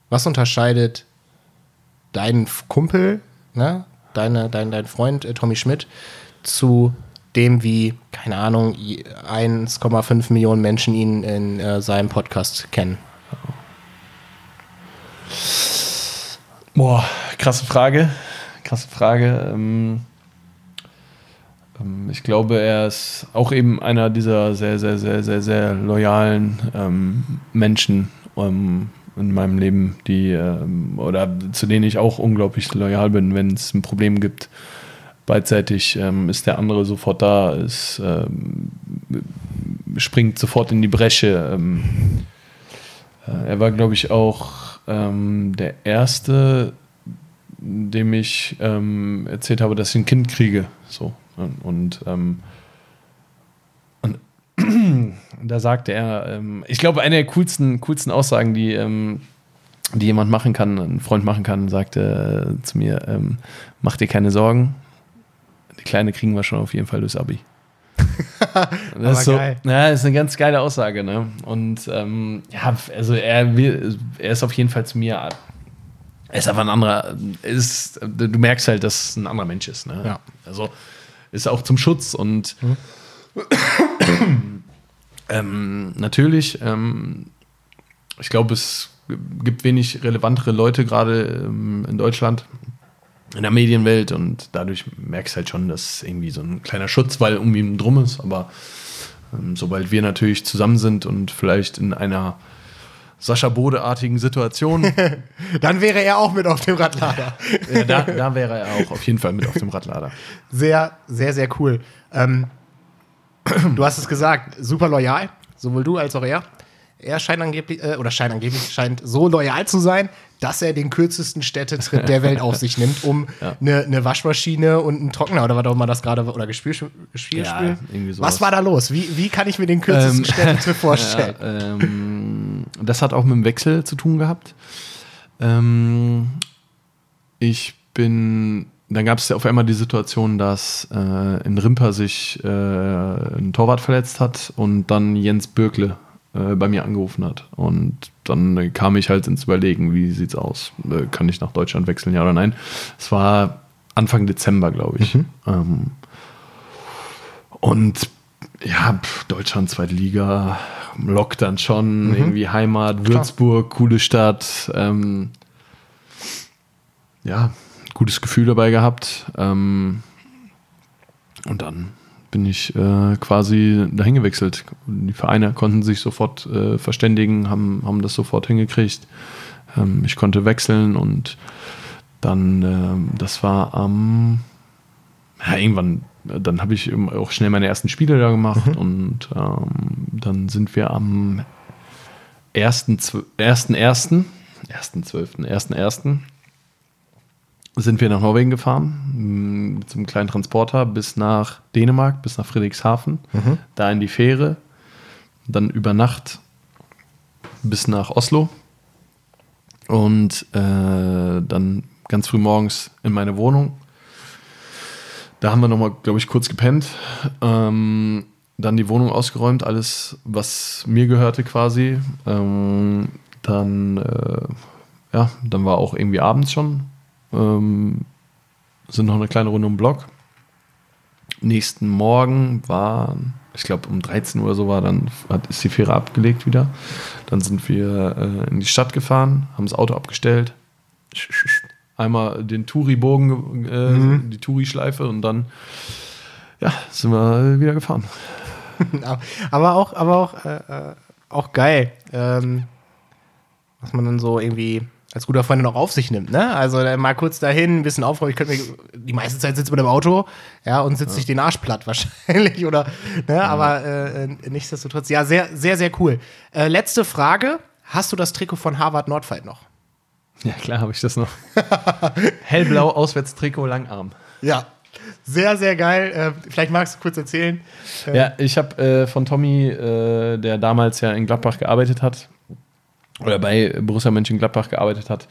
was unterscheidet deinen F- Kumpel, ne, deine, dein, dein Freund äh, Tommy Schmidt zu dem, wie, keine Ahnung, i- 1,5 Millionen Menschen ihn in äh, seinem Podcast kennen? Boah, krasse Frage. krasse Frage. Ähm, ähm, ich glaube, er ist auch eben einer dieser sehr, sehr, sehr, sehr, sehr loyalen ähm, Menschen ähm, in meinem Leben, die ähm, oder zu denen ich auch unglaublich loyal bin, wenn es ein Problem gibt. Beidseitig ähm, ist der andere sofort da, ist, ähm, springt sofort in die Bresche. Äh, er war, glaube ich, auch der erste, dem ich erzählt habe, dass ich ein Kind kriege. So. Und, ähm, da sagte er, ähm, ich glaube, eine der coolsten, coolsten Aussagen, die, ähm, die jemand machen kann, ein Freund machen kann, sagte äh, zu mir, ähm, mach dir keine Sorgen, die Kleine kriegen wir schon auf jeden Fall durchs Abi. das ist so, geil. Ja, ist eine ganz geile Aussage, ne? Und ähm, ja, also er, will, er ist auf jeden Fall zu mir er ist einfach ein anderer, ist, du merkst halt, dass es ein anderer Mensch ist. Ne? Ja. Also ist auch zum Schutz und mhm. ähm, natürlich, ähm, ich glaube, es gibt wenig relevantere Leute gerade ähm, in Deutschland, in der Medienwelt und dadurch merkst du halt schon, dass irgendwie so ein kleiner Schutz, weil um ihn drum ist, aber ähm, sobald wir natürlich zusammen sind und vielleicht in einer Sascha Bode-artigen Situation. Dann wäre er auch mit auf dem Radlader. ja, da, da, wäre er auch auf jeden Fall mit auf dem Radlader. Sehr, sehr, sehr cool. Ähm, du hast es gesagt, super loyal, sowohl du als auch er. Er scheint angeblich, äh, oder scheint angeblich, scheint so loyal zu sein, dass er den kürzesten Städtetrip der Welt auf sich nimmt, um eine ja. ne Waschmaschine und einen Trockner oder was auch immer das gerade oder Gespielspiel. Ja, was war da los? Wie, wie kann ich mir den kürzesten ähm, Städtetrip vorstellen? Ja, ähm, das hat auch mit dem Wechsel zu tun gehabt. Ähm, ich bin dann gab es ja auf einmal die Situation, dass äh, in Rimper sich äh, ein Torwart verletzt hat und dann Jens Bürkle äh, bei mir angerufen hat. Und dann kam ich halt ins Überlegen, wie sieht's aus? Äh, kann ich nach Deutschland wechseln, ja oder nein? Es war Anfang Dezember, glaube ich. Mhm. Ähm, und ja, Deutschland, zweite Liga, lockt dann schon, mhm. irgendwie Heimat, Würzburg, Klar. coole Stadt. Ähm, ja, gutes Gefühl dabei gehabt. Ähm, und dann bin ich äh, quasi dahin gewechselt. Die Vereine konnten sich sofort äh, verständigen, haben, haben das sofort hingekriegt. Ähm, ich konnte wechseln und dann, äh, das war am, ja, irgendwann, dann habe ich auch schnell meine ersten Spiele da gemacht mhm. und ähm, dann sind wir am 1.1., 1.1., 1.12., 1.1., sind wir nach Norwegen gefahren, mit so einem kleinen Transporter bis nach Dänemark, bis nach Friedrichshafen, mhm. da in die Fähre, dann über Nacht bis nach Oslo und äh, dann ganz früh morgens in meine Wohnung. Da haben wir nochmal, glaube ich, kurz gepennt. Ähm, dann die Wohnung ausgeräumt, alles, was mir gehörte quasi. Ähm, dann, äh, ja, dann war auch irgendwie abends schon ähm, sind noch eine kleine Runde um Block. Nächsten Morgen war, ich glaube um 13 Uhr so war, dann hat, ist die Fähre abgelegt wieder. Dann sind wir äh, in die Stadt gefahren, haben das Auto abgestellt, einmal den Touri-Bogen, äh, mhm. die Touri-Schleife und dann ja, sind wir wieder gefahren. aber auch, aber auch, äh, äh, auch geil, ähm, was man dann so irgendwie als guter Freund noch auf sich nimmt, ne? Also mal kurz dahin, ein bisschen aufräumen. Ich könnte mir, die meiste Zeit sitzt man im Auto, ja, und sitzt ja. sich den Arsch platt wahrscheinlich, oder, ne? Ja. Aber äh, nichtsdestotrotz, ja, sehr, sehr, sehr cool. Äh, letzte Frage. Hast du das Trikot von Harvard Nordfight noch? Ja, klar habe ich das noch. Hellblau Auswärtstrikot, Langarm. Ja, sehr, sehr geil. Äh, vielleicht magst du kurz erzählen. Äh, ja, ich habe äh, von Tommy, äh, der damals ja in Gladbach gearbeitet hat, oder bei Borussia Mönchengladbach gearbeitet hat,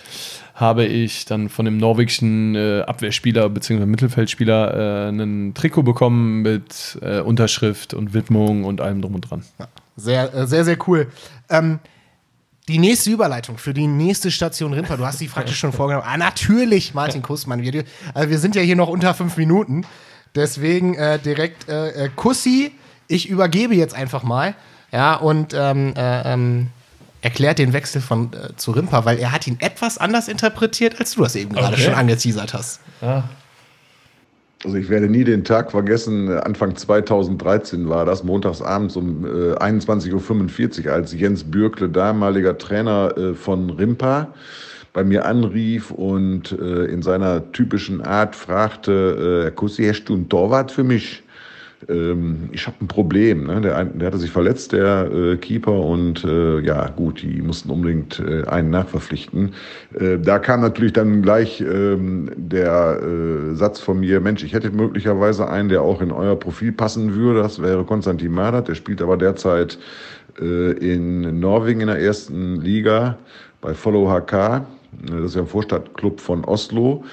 habe ich dann von dem norwegischen äh, Abwehrspieler bzw. Mittelfeldspieler äh, ein Trikot bekommen mit äh, Unterschrift und Widmung und allem drum und dran. Ja, sehr, äh, sehr, sehr cool. Ähm, die nächste Überleitung für die nächste Station Rimper, du hast sie praktisch schon vorgenommen. Ah, natürlich, Martin Kussmann. Wir, also wir sind ja hier noch unter fünf Minuten. Deswegen äh, direkt äh, Kussi, ich übergebe jetzt einfach mal. Ja, und ähm, ähm erklärt den Wechsel von äh, zu Rimpa, weil er hat ihn etwas anders interpretiert, als du das eben gerade Okay. schon angeteasert hast. Also ich werde nie den Tag vergessen, äh, Anfang 2013 war das, montagsabends um äh, 21.45 Uhr, als Jens Bürkle, damaliger Trainer äh, von Rimpa, bei mir anrief und äh, in seiner typischen Art fragte, äh, Herr Kussi, hast du einen Torwart für mich? Ähm, ich habe ein Problem. Ne? Der, der hatte sich verletzt, der äh, Keeper, und äh, ja, gut, die mussten unbedingt äh, einen nachverpflichten. Äh, da kam natürlich dann gleich ähm, der äh, Satz von mir, Mensch, ich hätte möglicherweise einen, der auch in euer Profil passen würde. Das wäre Konstantin Madat, der spielt aber derzeit äh, in Norwegen in der ersten Liga bei Follow HK. Das ist ja ein Vorstadtclub von Oslo.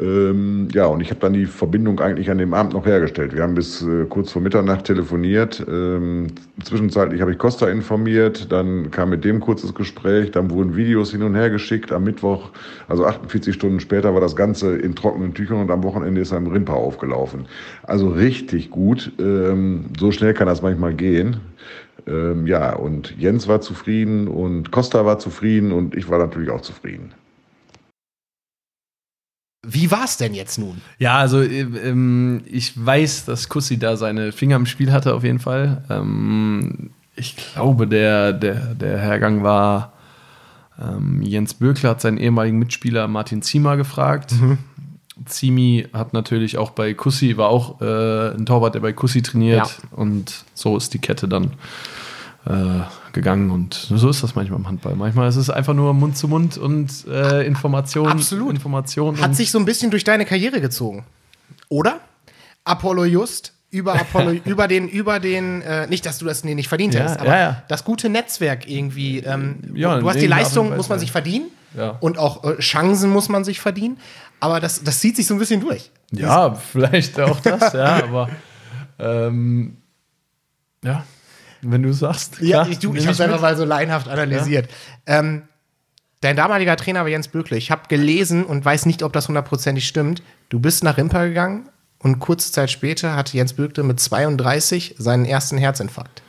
Ähm, ja, und ich habe dann die Verbindung eigentlich an dem Abend noch hergestellt. Wir haben bis äh, kurz vor Mitternacht telefoniert. Ähm, zwischenzeitlich habe ich Costa informiert. Dann kam mit dem kurzes Gespräch. Dann wurden Videos hin und her geschickt. Am Mittwoch, also 48 Stunden später, war das Ganze in trockenen Tüchern und am Wochenende ist im Rimpa aufgelaufen. Also richtig gut. Ähm, so schnell kann das manchmal gehen. Ähm, ja, und Jens war zufrieden und Costa war zufrieden und ich war natürlich auch zufrieden. Wie war es denn jetzt nun? Ja, also äh, ähm, ich weiß, dass Kussi da seine Finger im Spiel hatte auf jeden Fall. Ähm, ich glaube, der, der, der Hergang war ähm, Jens Böckler hat seinen ehemaligen Mitspieler Martin Ziemer gefragt. Zimi hat natürlich auch bei Kussi, war auch äh, ein Torwart, der bei Kussi trainiert. Und so ist die Kette dann äh, gegangen. Und so ist das manchmal im Handball. Manchmal ist es einfach nur Mund zu Mund und äh, Information. Absolut. Information Hat sich so ein bisschen durch deine Karriere gezogen. Oder? Apollo Just über Apollo, über den, über den, äh, nicht, dass du das nee, nicht verdient Ja, hättest, aber ja, ja. das gute Netzwerk irgendwie. Ähm, Ja, du hast die Leistung, muss man sich verdienen. Ja. Und auch äh, Chancen muss man sich verdienen. Aber das, das zieht sich so ein bisschen durch. Ja, vielleicht auch das, ja, aber ähm, ja, wenn du sagst. Ja, klar, ich, du, nehm ich habe es einfach mal so laienhaft analysiert. Ähm, dein damaliger Trainer war Jens Böckle. Ich habe gelesen und weiß nicht, ob das hundertprozentig stimmt. Du bist nach Rimpa gegangen und kurze Zeit später hatte Jens Böckle mit 32 seinen ersten Herzinfarkt.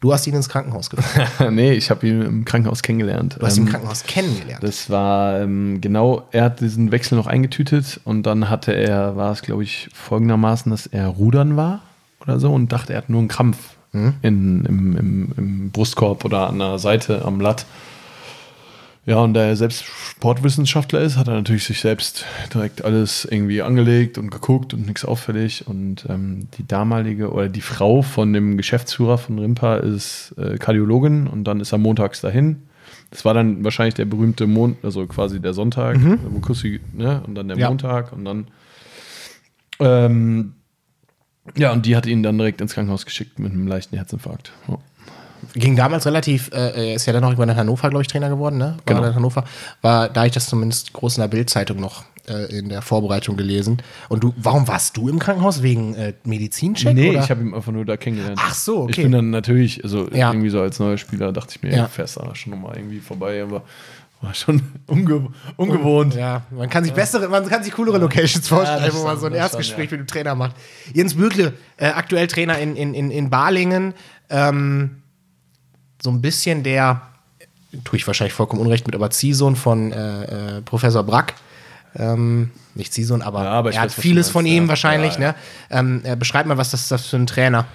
Du hast ihn ins Krankenhaus gebracht. nee, ich habe ihn im Krankenhaus kennengelernt. Du hast ihn im Ähm, Krankenhaus kennengelernt. Das war ähm, genau, er hat diesen Wechsel noch eingetütet und dann hatte er, war es glaube ich folgendermaßen, dass er rudern war oder so und dachte, er hat nur einen Krampf Mhm. in, im, im, im Brustkorb oder an der Seite am Latt. Ja, und da er selbst Sportwissenschaftler ist, hat er natürlich sich selbst direkt alles irgendwie angelegt und geguckt und nichts auffällig. Und ähm, die damalige oder die Frau von dem Geschäftsführer von Rimpa ist äh, Kardiologin und dann ist er montags dahin. Das war dann wahrscheinlich der berühmte Mond, also quasi der Sonntag, wo Kussi, ne? Und dann der Ja. Montag und dann ähm, ja, und die hat ihn dann direkt ins Krankenhaus geschickt mit einem leichten Herzinfarkt. Ja. Ging damals relativ, äh, er ist ja dann noch irgendwann in Hannover, glaube ich, Trainer geworden, ne? War Genau. in Hannover. War, da habe ich das zumindest groß in der Bildzeitung noch äh, in der Vorbereitung gelesen. Und du, warum warst du im Krankenhaus? Wegen äh, Medizincheck? Nee, oder? ich habe ihn einfach nur da kennengelernt. Ach so, okay. Ich bin dann natürlich, also Ja. irgendwie so als neuer Spieler dachte ich mir, ja. fährst da schon nochmal irgendwie vorbei, aber war schon unge ungewohnt. Ja, man kann sich bessere, man kann sich coolere Locations vorstellen, das wo man so ein Erstgespräch schon, mit dem Trainer macht. Jens Bögle, äh, aktuell Trainer in, in, in, in Balingen, ähm, so ein bisschen der, tue ich wahrscheinlich vollkommen unrecht mit, aber Ziehsohn von äh, äh, Professor Brack. Ähm, nicht Ziehsohn, aber, Ja, aber er hat weiß, vieles von ihm ja. wahrscheinlich. Ja, ja. Ne? Ähm, äh, beschreib mal, was das das für ein Trainer.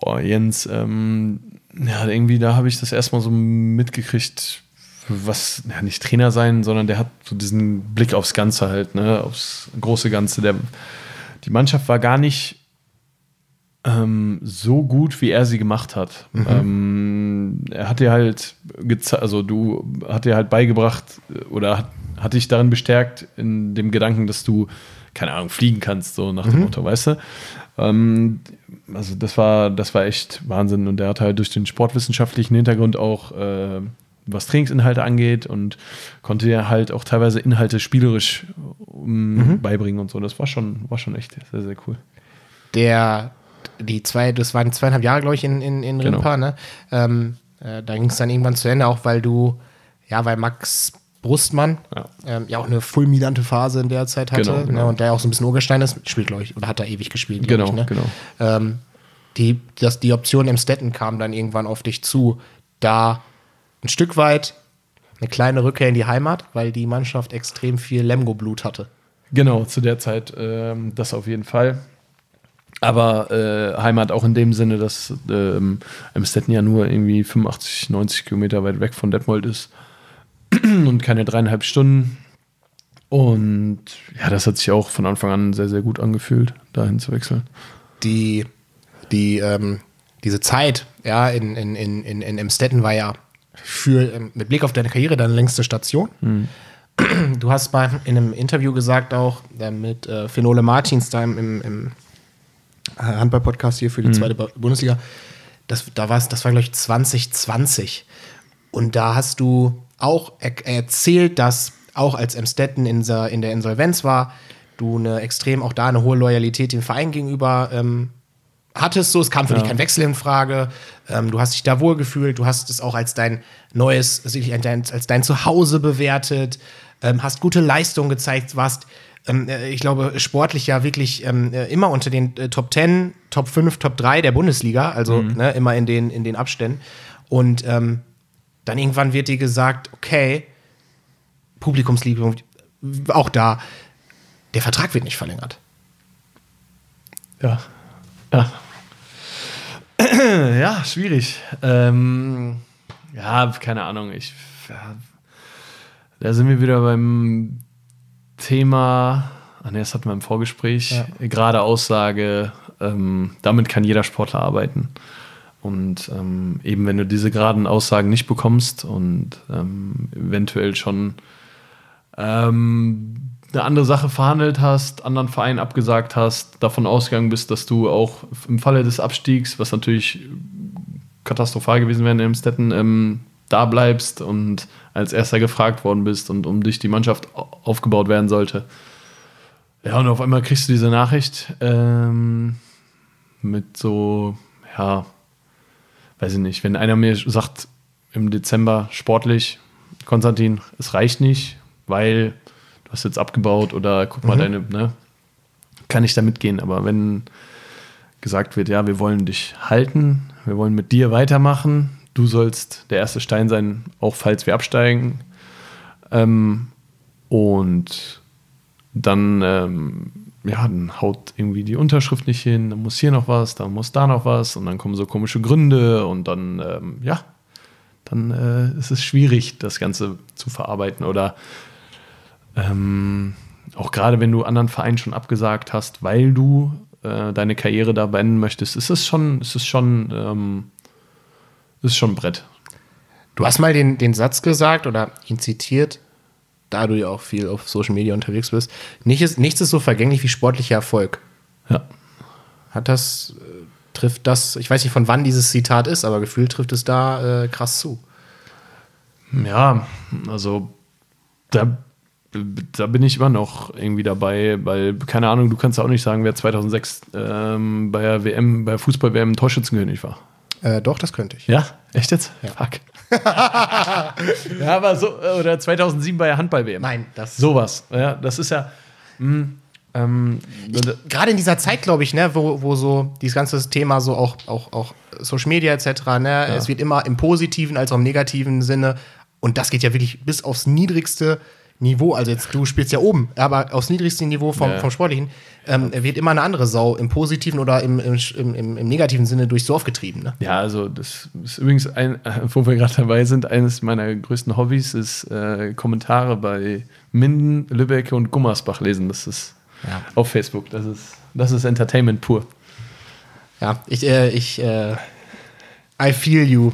Boah, Jens, ähm, ja, irgendwie, da habe ich das erstmal so mitgekriegt, was, ja, nicht Trainer sein, sondern der hat so diesen Blick aufs Ganze halt, ne, aufs große Ganze. Der, die Mannschaft war gar nicht ähm, so gut, wie er sie gemacht hat. Ähm, er hat dir halt gezeigt, also du hat dir halt beigebracht äh, oder hat, hat dich darin bestärkt in dem Gedanken, dass du, keine Ahnung, fliegen kannst, so nach dem Motto, weißt du? Ähm, also das war, das war echt Wahnsinn. Und der hat halt durch den sportwissenschaftlichen Hintergrund auch, äh, was Trainingsinhalte angeht und konnte ja halt auch teilweise Inhalte spielerisch ähm, beibringen und so. Das war schon, war schon echt sehr, sehr cool. der die zwei, das waren zweieinhalb Jahre, glaube ich, in, in, in Genau. Rimpa, ne? Ähm, äh, da ging es dann irgendwann zu Ende, auch weil du, ja, weil Max Brustmann ja, ähm, ja auch eine fulminante Phase in der Zeit hatte, Genau, genau. Ne? und der auch so ein bisschen Urgestein ist, spielt, glaube ich, oder hat da ewig gespielt, Genau, ich, ne? genau. Ähm, die, das, die Option im Stetten kam dann irgendwann auf dich zu, da ein Stück weit eine kleine Rückkehr in die Heimat, weil die Mannschaft extrem viel Lemgo-Blut hatte. Genau, zu der Zeit ähm, das auf jeden Fall. Aber äh, Heimat auch in dem Sinne, dass ähm, Emstetten ja nur irgendwie 85, 90 Kilometer weit weg von Detmold ist und keine dreieinhalb Stunden. Und ja, das hat sich auch von Anfang an sehr, sehr gut angefühlt, dahin zu wechseln. Die, die, ähm, diese Zeit ja, in, in, in, in, in Emstetten war ja für, ähm, mit Blick auf deine Karriere deine längste Station. Du hast mal in einem Interview gesagt, auch äh, mit äh, Fenole Martins da im, im, Handball-Podcast hier für die zweite Bu- Bundesliga, das, da war's, das war, glaube ich, 2020. Und da hast du auch er erzählt, dass auch als Emstetten in der, in der Insolvenz war, du eine extrem auch da eine hohe Loyalität dem Verein gegenüber ähm, hattest. So, es kam für dich kein Wechsel in Frage. Ähm, du hast dich da wohlgefühlt. Du hast es auch als dein neues, also als dein, Zuhause bewertet. Ähm, hast gute Leistungen gezeigt. Warst, ähm, äh, ich glaube, sportlich ja wirklich ähm, äh, immer unter den äh, Top 10, Top 5, Top 3 der Bundesliga. Also ne, immer in den, in den Abständen. Und ähm, dann irgendwann wird dir gesagt, okay, Publikumsliebe, auch da, der Vertrag wird nicht verlängert. Ja. Ja. ja, schwierig. Ähm, ja, keine Ahnung. Ich, ja, da sind wir wieder beim Thema. Ach nee, das hatten wir im Vorgespräch. Gerade Aussage, ähm, damit kann jeder Sportler arbeiten. Und ähm, eben, wenn du diese geraden Aussagen nicht bekommst und ähm, eventuell schon ähm, eine andere Sache verhandelt hast, anderen Verein abgesagt hast, davon ausgegangen bist, dass du auch im Falle des Abstiegs, was natürlich katastrophal gewesen wäre in Emstetten, ähm, da bleibst und als erster gefragt worden bist und um dich die Mannschaft au- aufgebaut werden sollte. Ja, und auf einmal kriegst du diese Nachricht ähm, mit so, ja, weiß ich nicht, wenn einer mir sagt im Dezember sportlich, Konstantin, es reicht nicht, weil hast jetzt abgebaut oder guck mal deine, ne, kann ich da mitgehen. Aber wenn gesagt wird, ja, wir wollen dich halten, wir wollen mit dir weitermachen, du sollst der erste Stein sein, auch falls wir absteigen. Ähm, und dann, ähm, ja, dann haut irgendwie die Unterschrift nicht hin, dann muss hier noch was, dann muss da noch was und dann kommen so komische Gründe und dann, ähm, ja, dann äh, ist es schwierig, das Ganze zu verarbeiten oder ähm, auch gerade wenn du anderen Vereinen schon abgesagt hast, weil du äh, deine Karriere da beenden möchtest, ist es schon, ist es schon, ähm, ist schon ein Brett. Du hast mal den, den Satz gesagt oder ihn zitiert, da du ja auch viel auf Social Media unterwegs bist. Nicht ist, nichts ist so vergänglich wie sportlicher Erfolg. Ja. Hat das, äh, trifft das, ich weiß nicht von wann dieses Zitat ist, aber gefühlt trifft es da äh, krass zu. Ja, also da, da bin ich immer noch irgendwie dabei, weil, keine Ahnung, du kannst ja auch nicht sagen, wer 2006 ähm, bei der WM, bei Fußball-WM Torschützenkönig war. Äh, doch, das könnte ich. Ja, echt jetzt? Fuck. ja, aber so, oder 2007 bei der Handball-WM. Nein, das Sowas. Ja, das ist ja. Mh, ähm, gerade in dieser Zeit, glaube ich, ne, wo, wo so dieses ganze Thema so auch, auch, auch Social Media etc., ne, es wird immer im positiven als auch im negativen Sinne und das geht ja wirklich bis aufs niedrigste Niveau, also jetzt du spielst ja oben, aber aufs niedrigste Niveau vom, Ja. vom Sportlichen, ähm, wird immer eine andere Sau im positiven oder im, im, im, im negativen Sinne durchs Dorf getrieben. Ne? Ja, also das ist übrigens ein, wo wir gerade dabei sind, eines meiner größten Hobbys ist äh, Kommentare bei Minden, Lübeck und Gummersbach lesen. Das ist Ja. auf Facebook. Das ist, das ist Entertainment pur. Ja, ich, äh, ich, äh, I feel you.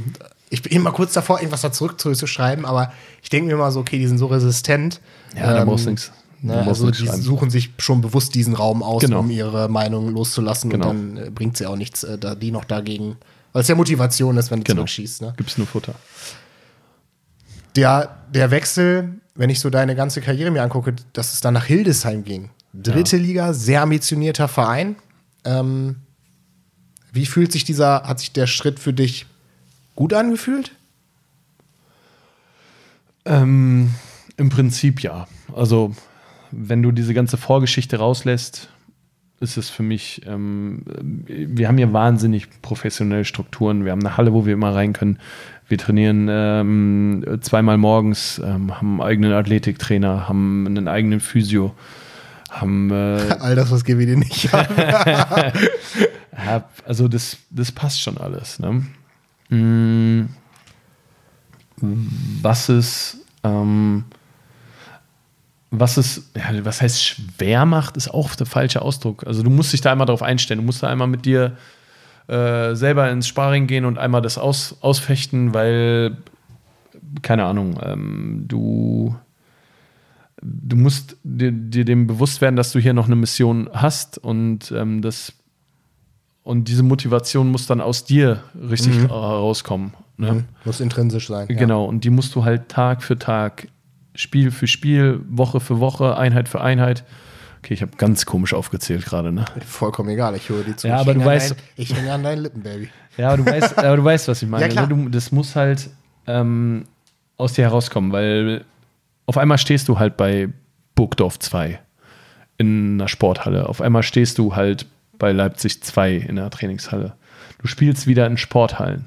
Ich bin immer kurz davor, irgendwas da zurückzuschreiben, aber ich denke mir immer so, okay, die sind so resistent. Ja, da Ähm, brauchst du nichts. Ne, Da also die schreiben. suchen sich schon bewusst diesen Raum aus, Genau. um ihre Meinung loszulassen Genau. und dann äh, bringt sie auch nichts, äh, da, die noch dagegen, weil es ja Motivation ist, wenn du Genau. zurückschießt. Ne? Gibt's nur Futter. Der, der Wechsel, wenn ich so deine ganze Karriere mir angucke, dass es dann nach Hildesheim ging. Dritte Liga, sehr ambitionierter Verein. Ähm, wie fühlt sich dieser, hat sich der Schritt für dich gut angefühlt? Ähm, Im Prinzip ja. Also, wenn du diese ganze Vorgeschichte rauslässt, ist es für mich, ähm, wir haben hier wahnsinnig professionelle Strukturen. Wir haben eine Halle, wo wir immer rein können. Wir trainieren ähm, zweimal morgens, ähm, haben einen eigenen Athletiktrainer, haben einen eigenen Physio, haben äh, All das, was GWD nicht ja, also das, das passt schon alles. Ne? Mm, Was es, ähm, was es, ja, was heißt schwer macht, ist auch der falsche Ausdruck. Also du musst dich da einmal darauf einstellen. Du musst da einmal mit dir äh, selber ins Sparring gehen und einmal das aus, ausfechten, weil, keine Ahnung, ähm, du, du musst dir, dir dem bewusst werden, dass du hier noch eine Mission hast und ähm, das und diese Motivation muss dann aus dir richtig Mhm. äh, rauskommen. Ne? Muss intrinsisch sein. ja. Genau, und die musst du halt Tag für Tag, Spiel für Spiel, Woche für Woche, Einheit für Einheit. Okay, ich habe ganz komisch aufgezählt gerade, ne? Vollkommen egal, ich höre die zu. Ja, Ich aber du weißt- Dein, ich hänge an deinen Lippen, Baby. Ja, aber du weißt, aber du weißt was ich meine. Ja, klar. ne? Du, das muss halt ähm, aus dir herauskommen, weil auf einmal stehst du halt bei Burgdorf 2 in einer Sporthalle. Auf einmal stehst du halt bei Leipzig 2 in einer Trainingshalle. Du spielst wieder in Sporthallen.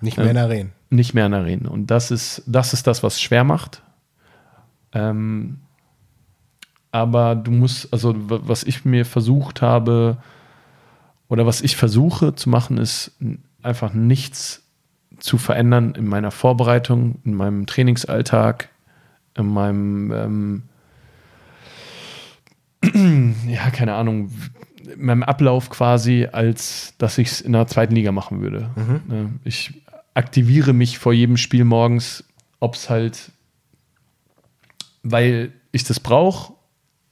Nicht mehr in Arenen. nicht mehr in Arenen. Und das ist, das ist das, was schwer macht. Ähm, aber du musst, also was ich mir versucht habe oder was ich versuche zu machen, ist einfach nichts zu verändern in meiner Vorbereitung, in meinem Trainingsalltag, in meinem, ähm, ja, keine Ahnung, meinem Ablauf quasi, als dass ich es in der zweiten Liga machen würde. Ne? Ich aktiviere mich vor jedem Spiel morgens, ob es halt, weil ich das brauche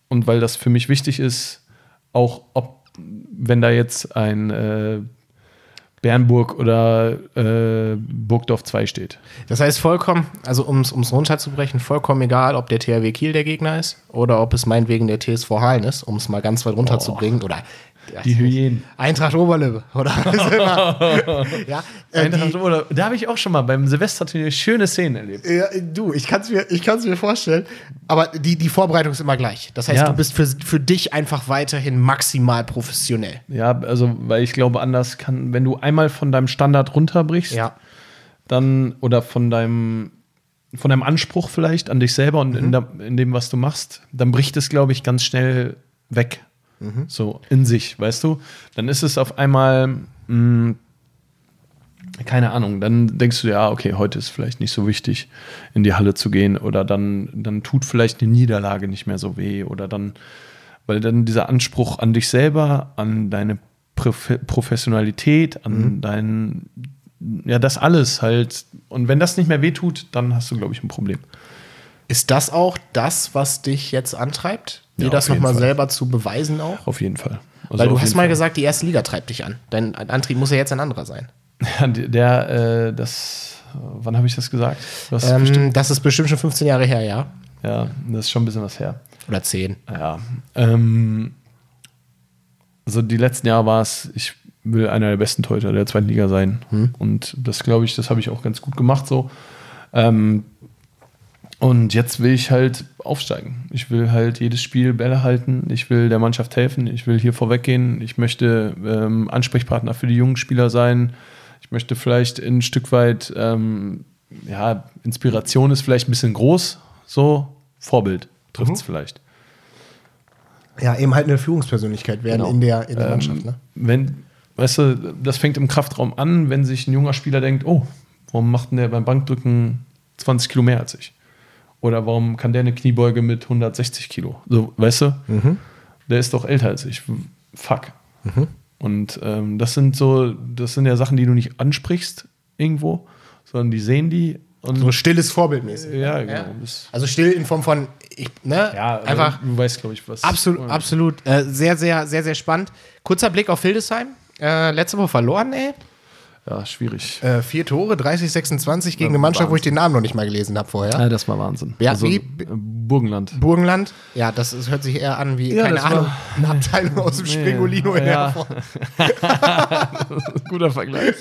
und weil das für mich wichtig ist, auch ob, wenn da jetzt ein äh, Bernburg oder äh, Burgdorf 2 steht. Das heißt vollkommen, also um es runterzubrechen, vollkommen egal, ob der THW Kiel der Gegner ist oder ob es meinetwegen der TSV Hallen ist, um es mal ganz weit runterzubringen. Oder Die Hyänen. Eintracht Oberlippe, oder? ja, äh, die, oder, da habe ich auch schon mal beim Silvesterturnier schöne Szenen erlebt. ja, du, ich kann es mir, ich mir vorstellen. Aber die, die Vorbereitung ist immer gleich. Das heißt, Ja. du bist für, für dich einfach weiterhin maximal professionell. Ja, also, weil ich glaube, anders kann, wenn du einmal von deinem Standard runterbrichst, Ja. dann oder von deinem von deinem Anspruch vielleicht an dich selber und in, der, in dem, was du machst, dann bricht es, glaube ich, ganz schnell weg. So in sich, weißt du? Dann ist es auf einmal, mh, keine Ahnung, dann denkst du, ja, okay, heute ist vielleicht nicht so wichtig, in die Halle zu gehen oder dann, dann tut vielleicht eine Niederlage nicht mehr so weh oder dann, weil dann dieser Anspruch an dich selber, an deine Profe Professionalität, an dein, ja, das alles halt. Und wenn das nicht mehr wehtut, dann hast du, glaube ich, ein Problem. Ist das auch das, was dich jetzt antreibt? Dir Ja, das nochmal selber zu beweisen auch? Auf jeden Fall. Also Weil du hast mal Fall. gesagt, die erste Liga treibt dich an. Dein Antrieb muss ja jetzt ein anderer sein. Ja, der, äh, das, wann habe ich das gesagt? Das, ist bestimmt, Ähm, das ist bestimmt schon 15 Jahre her, ja? ja, das ist schon ein bisschen was her. Oder 10. Ja. Ähm, also die letzten Jahre war es, ich will einer der besten Torhüter der zweiten Liga sein. Und das glaube ich, das habe ich auch ganz gut gemacht so. Ähm, und jetzt will ich halt aufsteigen. Ich will halt jedes Spiel Bälle halten. Ich will der Mannschaft helfen. Ich will hier vorweggehen. Ich möchte ähm, Ansprechpartner für die jungen Spieler sein. Ich möchte vielleicht ein Stück weit, ähm, ja, Inspiration ist vielleicht ein bisschen groß, so Vorbild trifft es vielleicht. Ja, eben halt eine Führungspersönlichkeit werden Genau. in der, in der Ähm, Mannschaft. Ne? Wenn, weißt du, das fängt im Kraftraum an, wenn sich ein junger Spieler denkt, oh, warum macht denn der beim Bankdrücken 20 Kilo mehr als ich? Oder warum kann der eine Kniebeuge mit 160 Kilo? So, weißt du? Der ist doch älter als ich. Fuck. Und ähm, das sind so, das sind ja Sachen, die du nicht ansprichst irgendwo, sondern die sehen die und So stilles Vorbildmäßig. ja, genau. Das, Also still in Form von, ich, ne? ja, also einfach Du weißt, glaube ich, was. absolut, absolut. Äh, sehr, sehr, sehr, sehr spannend. Kurzer Blick auf Hildesheim. Äh, letzte Woche verloren, ey. Ja, schwierig. Äh, vier Tore, 30, 26 gegen eine Mannschaft, wo ich den Namen noch nicht mal gelesen habe vorher. Ja, das war Wahnsinn. Ja, also, wie- äh, Burgenland. Burgenland. Ja, das, ist, hört sich eher an wie, Ja, keine Ahnung, eine Abteilung aus dem Springolino in ja. Guter Vergleich.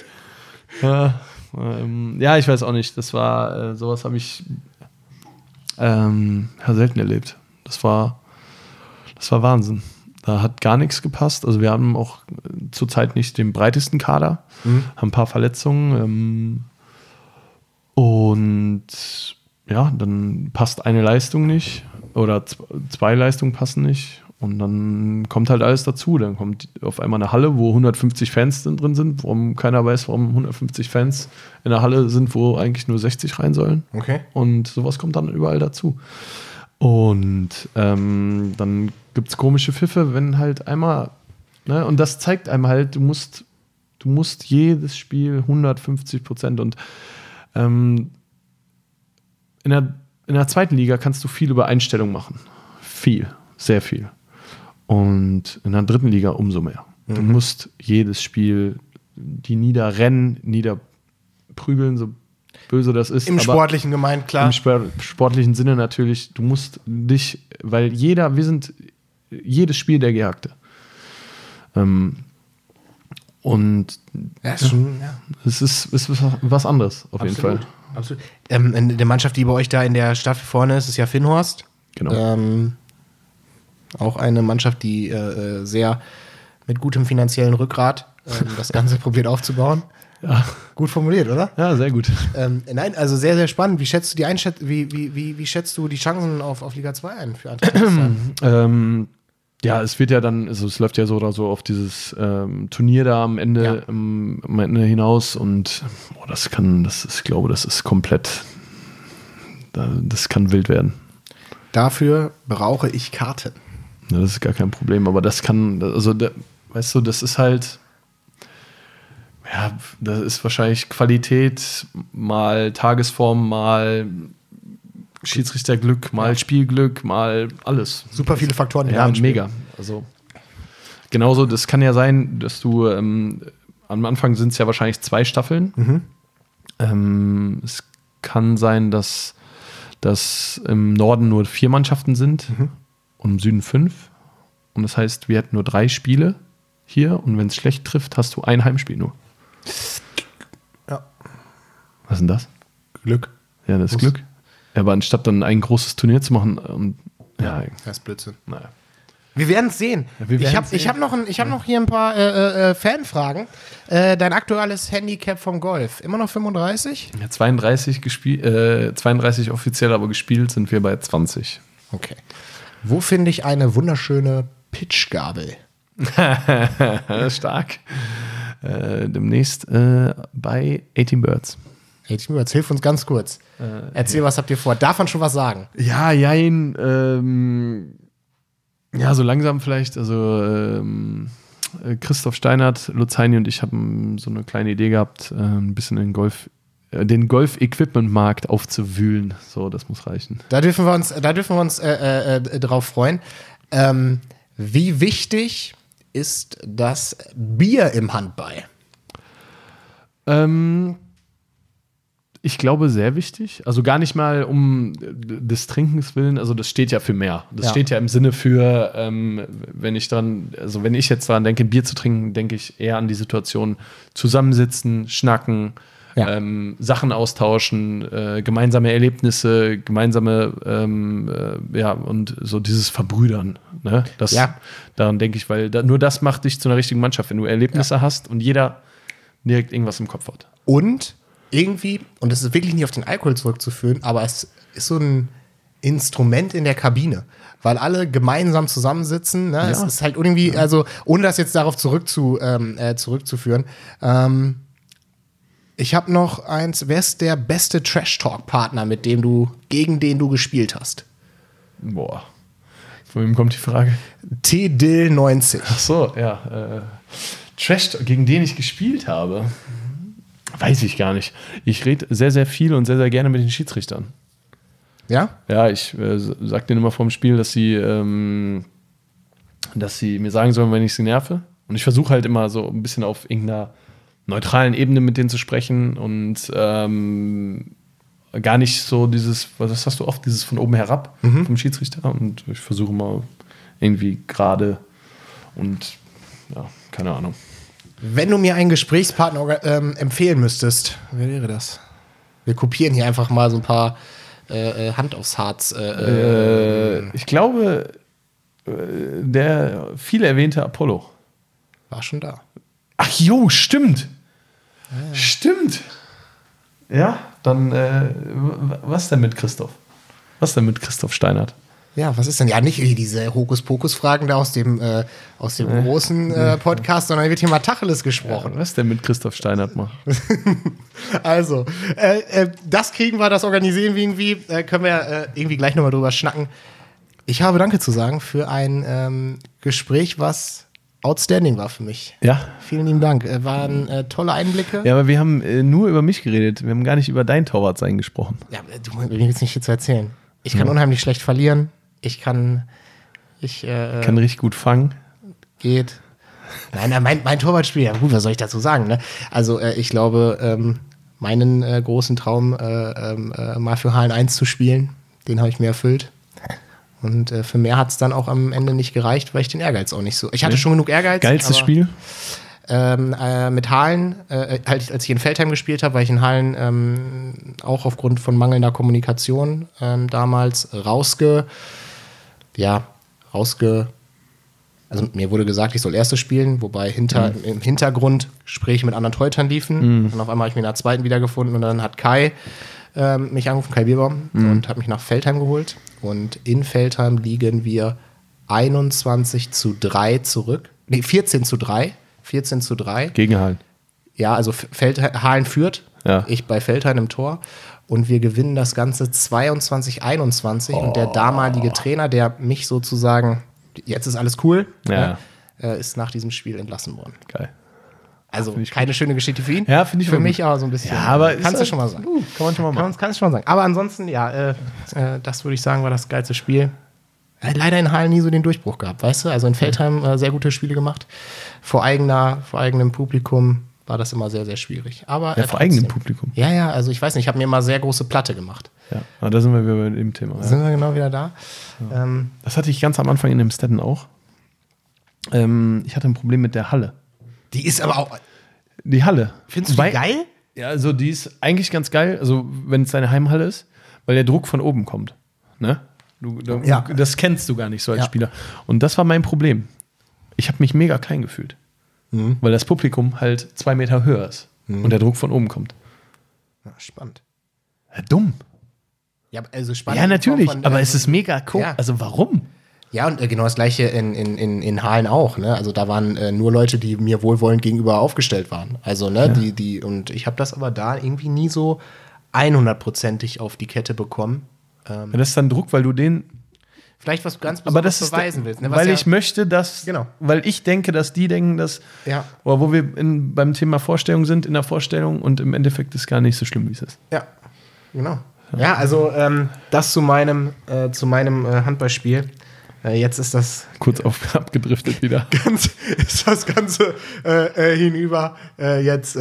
Ja, ähm, ja, ich weiß auch nicht. Das war, äh, sowas habe ich ähm, selten erlebt. Das war, das war Wahnsinn. Da hat gar nichts gepasst. Also wir haben auch äh, zurzeit nicht den breitesten Kader, Mhm. haben ein paar Verletzungen. Ähm, und ja, dann passt eine Leistung nicht oder zwei Leistungen passen nicht. Und dann kommt halt alles dazu. Dann kommt auf einmal eine Halle, wo 150 Fans drin drin sind, warum keiner weiß, warum 150 Fans in der Halle sind, wo eigentlich nur 60 rein sollen. Okay. Und sowas kommt dann überall dazu. Und ähm, dann gibt es komische Pfiffe, wenn halt einmal, ne, und das zeigt einem halt, du musst, du musst jedes Spiel 150 Prozent und ähm, in, der, in der zweiten Liga kannst du viel über Einstellung machen. Viel, sehr viel. Und in der dritten Liga umso mehr. Du musst jedes Spiel die niederrennen, niederprügeln, so böse das ist. Im Sportlichen gemeint, klar. im Spor- sportlichen Sinne natürlich, du musst dich, weil jeder, wir sind jedes Spiel der Gejagte. Ähm, und ja, ist schon, ja. es ist, ist was- anderes, auf jeden Fall. Absolut. Ähm, in der Mannschaft, die bei euch da in der Staffel vorne ist, ist ja Finnhorst. Genau. Ähm, auch eine Mannschaft, die äh, äh, sehr mit gutem finanziellen Rückgrat ähm, das Ganze probiert aufzubauen. Ja. Gut formuliert, oder? ja, sehr gut. Ähm, nein, also sehr, sehr spannend. Wie schätzt du die Einschätz wie, wie, wie, wie schätzt du die Chancen auf, auf Liga 2 ein für? Ähm, ja, es wird ja dann, also es läuft ja so oder so auf dieses ähm, Turnier da am Ende, Ja. ähm, am Ende hinaus und boah, das kann, das ist, ich glaube, das ist komplett, da, das kann wild werden. Dafür brauche ich Karten. Ja, das ist gar kein Problem, aber das kann, also, da, weißt du, das ist halt, ja, das ist wahrscheinlich Qualität, mal Tagesform, mal Schiedsrichterglück, mal Spielglück, mal alles. Super viele Faktoren, die Ja, mega. Also, genauso, das kann ja sein, dass du, ähm, am Anfang sind es ja wahrscheinlich zwei Staffeln. Ähm, es kann sein, dass, dass im Norden nur vier Mannschaften sind und im Süden fünf. Und das heißt, wir hätten nur drei Spiele hier und wenn es schlecht trifft, hast du ein Heimspiel nur. Ja. Was ist denn das? Glück. Ja, das ist. Glück. Ja, aber anstatt dann ein großes Turnier zu machen, und, ja, Das ist Blödsinn. naja. Wir werden es sehen. wir ich habe hab noch, ein- ich hab noch hier ein paar äh, äh, Fanfragen. Äh, dein aktuelles Handicap vom Golf, immer noch 35? Ja, 32, gespielt, äh, 32 offiziell, aber gespielt sind wir bei 20. Okay. Wo finde ich eine wunderschöne Pitchgabel? Stark. Äh, demnächst äh, bei 18 Birds. Hey, Jetzt hilf uns ganz kurz. Erzähl, was habt ihr vor? Darf man schon was sagen? Ja, jein. Ähm, ja, so langsam vielleicht. Also ähm, äh, Christoph Steinert, Luzaini und ich haben so eine kleine Idee gehabt, äh, ein bisschen den Golf, äh, den Golf-Equipment-Markt aufzuwühlen. So, das muss reichen. Da dürfen wir uns, da dürfen wir uns äh, äh, äh, drauf freuen. Ähm, wie wichtig ist das Bier im Handball? Ähm, ich glaube, sehr wichtig. Also gar nicht mal um des Trinkens willen, also das steht ja für mehr. Das Ja. steht ja im Sinne für, ähm, wenn ich dran, also wenn ich jetzt daran denke, Bier zu trinken, denke ich eher an die Situation zusammensitzen, schnacken, Ja. ähm, Sachen austauschen, äh, gemeinsame Erlebnisse, gemeinsame, ähm, äh, ja, und so dieses Verbrüdern. Ne? Das, Ja. Daran denke ich, weil da, nur das macht dich zu einer richtigen Mannschaft, wenn du Erlebnisse hast und jeder direkt irgendwas im Kopf hat. Und irgendwie, und das ist wirklich nicht auf den Alkohol zurückzuführen, aber es ist so ein Instrument in der Kabine, weil alle gemeinsam zusammensitzen. Ne? Es Ja. ist halt irgendwie, also ohne das jetzt darauf zurückzu, ähm, äh, zurückzuführen. Ähm, ich habe noch eins. Wer ist der beste Trash-Talk-Partner, mit dem du, gegen den du gespielt hast? Boah. Von wem kommt die Frage? T-Dill 90. Ach so, ja. Äh, Trash, gegen den ich gespielt habe. Weiß ich gar nicht. Ich rede sehr, sehr viel und sehr, sehr gerne mit den Schiedsrichtern. Ja? Ja, ich äh, sag denen immer vorm Spiel, dass sie, ähm, dass sie mir sagen sollen, wenn ich sie nerve. Und ich versuche halt immer so ein bisschen auf irgendeiner neutralen Ebene mit denen zu sprechen und ähm, gar nicht so dieses, was hast du oft, dieses von oben herab vom Schiedsrichter. Und ich versuche mal irgendwie gerade und ja, keine Ahnung. Wenn du mir einen Gesprächspartner ähm, empfehlen müsstest, wer wäre das? Wir kopieren hier einfach mal so ein paar äh, äh, Hand aufs Harz. Äh, äh, Äh, ich glaube, Der viel erwähnte Apollo. War schon da. Ach jo, stimmt. Stimmt. Ja, dann äh, was denn mit Christoph? Was denn mit Christoph Steinert? Ja, was ist denn? Ja, nicht diese Hokuspokus-Fragen da aus dem, äh, aus dem großen äh, Podcast, sondern wird hier mal Tacheles gesprochen. Was denn mit Christoph Steinert macht? Also, äh, äh, das kriegen wir, das organisieren wir irgendwie. Äh, können wir äh, irgendwie gleich nochmal drüber schnacken. Ich habe Danke zu sagen für ein ähm, Gespräch, was outstanding war für mich. Ja. Vielen lieben Dank. Äh, waren äh, tolle Einblicke. Ja, aber wir haben äh, nur über mich geredet. Wir haben gar nicht über dein Torwartsein gesprochen. Ja, äh, du mir jetzt nicht viel zu erzählen. Ich kann unheimlich schlecht verlieren. Ich kann. Ich äh, Kann richtig gut fangen. geht. Nein, mein, mein Torwartspiel, ja gut, was soll ich dazu sagen? Ne? Also äh, ich glaube, ähm, meinen äh, großen Traum, äh, ähm, äh, mal für Halen 1 zu spielen, den habe ich mir erfüllt. Und äh, für mehr hat es dann auch am Ende nicht gereicht, weil ich den Ehrgeiz auch nicht so. Ich hatte schon genug Ehrgeiz. Geilstes Spiel? Ähm, äh, mit Halen, äh, halt, als ich in Feldheim gespielt habe, war ich in Halen ähm, auch aufgrund von mangelnder Kommunikation ähm, damals rausge, ja, rausge, also mir wurde gesagt, ich soll erstes spielen, wobei hinter, im Hintergrund Gespräche mit anderen Teutern liefen. Und auf einmal habe ich mich in der zweiten wiedergefunden und dann hat Kai ähm, mich angerufen, Kai Bierbaum, und hat mich nach Feldheim geholt. Und in Feldheim liegen wir 21 zu 3 zurück. Nee, 14 zu 3. 14 zu 3. Gegenhalten. Ja, also Feldhalen führt. Ja. Ich bei Feldheim im Tor. Und wir gewinnen das Ganze 22-21. Und der damalige Trainer, der mich sozusagen, jetzt ist alles cool, Ja. ne, äh, ist nach diesem Spiel entlassen worden. Geil. Also keine schöne Geschichte für ihn. Ja, finde ich Für mich gut. aber so ein bisschen. Ja, aber kannst du halt- schon mal sagen. Uh, kann man schon mal Kann, machen. kannst du schon mal sagen. Aber ansonsten, ja, äh, äh, das würde ich sagen, war das geilste Spiel. Er hat leider in Hallen nie so den Durchbruch gehabt, weißt du? Also in Feldheim äh, sehr gute Spiele gemacht. Vor, eigener, vor eigenem Publikum war das immer sehr, sehr schwierig. Aber Ja, äh, vor eigenem. Publikum. Ja, ja, also ich weiß nicht, ich habe mir immer sehr große Platte gemacht. Ja, aber da sind wir wieder bei dem Thema. Ja. Sind wir genau wieder da? Ähm, Das hatte ich ganz am Anfang in dem Stetten auch. Ähm, ich hatte ein Problem mit der Halle. die ist aber auch. Die Halle. Findest du die geil? Ja, also die ist eigentlich ganz geil, also wenn es deine Heimhalle ist, weil der Druck von oben kommt. Ne? Du, du, Ja. Das kennst du gar nicht so als Ja. Spieler. Und das war mein Problem. Ich habe mich mega klein gefühlt. Mhm. Weil das Publikum halt zwei Meter höher ist und der Druck von oben kommt. Ja, spannend. Ja, dumm. Ja, also spannend. Ja, natürlich, Von, aber äh, es ist mega cool. Ja. Also warum? Ja, und äh, genau das gleiche in, in, in, in Halen auch. Ne? Also da waren äh, nur Leute, die mir wohlwollend gegenüber aufgestellt waren. Also, ne, die, die, und ich habe das aber da irgendwie nie so 100%ig auf die Kette bekommen. Ja, das ist dann Druck, weil du den Vielleicht was ganz aber Besonderes das ist beweisen willst. Ne? Weil ja, ich möchte, dass Genau. weil ich denke, dass die denken, dass Ja. oder wo wir in, beim Thema Vorstellung sind in der Vorstellung und im Endeffekt ist gar nicht so schlimm, wie es ist. Ja, genau. Ja, also ähm, das zu meinem, äh, zu meinem äh, Handballspiel. Äh, jetzt ist das Kurz auf, abgedriftet wieder. ganz, ist das Ganze äh, äh, hinüber. Äh, jetzt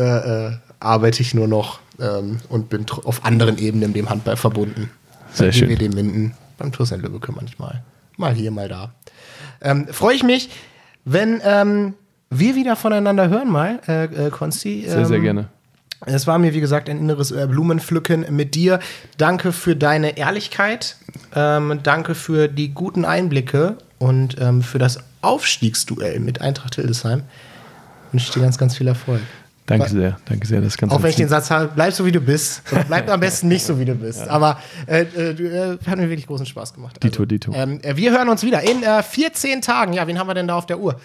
arbeite ich nur noch ähm, und bin auf anderen Ebenen dem Handball verbunden. Sehr schön. GWD Minden, beim TuS in Lübbecke manchmal. Mal hier, mal da. Ähm, Freue ich mich, wenn ähm, wir wieder voneinander hören mal, äh, äh, Konsti. Sehr, sehr Ähm, gerne. es war mir, wie gesagt, ein inneres äh, Blumenpflücken mit dir. Danke für deine Ehrlichkeit. Ähm, danke für die guten Einblicke und ähm, für das Aufstiegsduell mit Eintracht Hildesheim. Wünsche ich dir ganz, ganz viel Erfolg. Danke Wa- sehr. Danke sehr. Das Ganze Auch wenn ich den Satz habe, bleib so wie du bist. Bleib am besten nicht so wie du bist. Aber äh, äh, du, hat mir wirklich großen Spaß gemacht. Dito, Dito. Ähm, äh, wir hören uns wieder in äh, 14 Tagen. Ja, wen haben wir denn da auf der Uhr?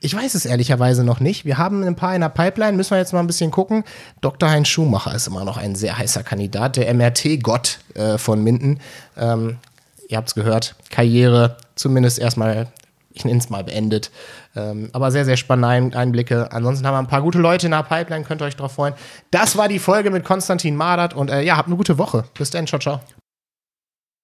Ich weiß es ehrlicherweise noch nicht. Wir haben ein paar in der Pipeline, müssen wir jetzt mal ein bisschen gucken. Dr. Heinz Schumacher ist immer noch ein sehr heißer Kandidat, der MRT-Gott äh, von Minden. Ähm, ihr habt es gehört, Karriere zumindest erstmal, ich nenne es mal beendet. Ähm, aber sehr, sehr spannende Ein Einblicke. Ansonsten haben wir ein paar gute Leute in der Pipeline, könnt ihr euch drauf freuen. Das war die Folge mit Konstantin Madert und äh, ja, habt eine gute Woche. Bis dann, ciao, ciao.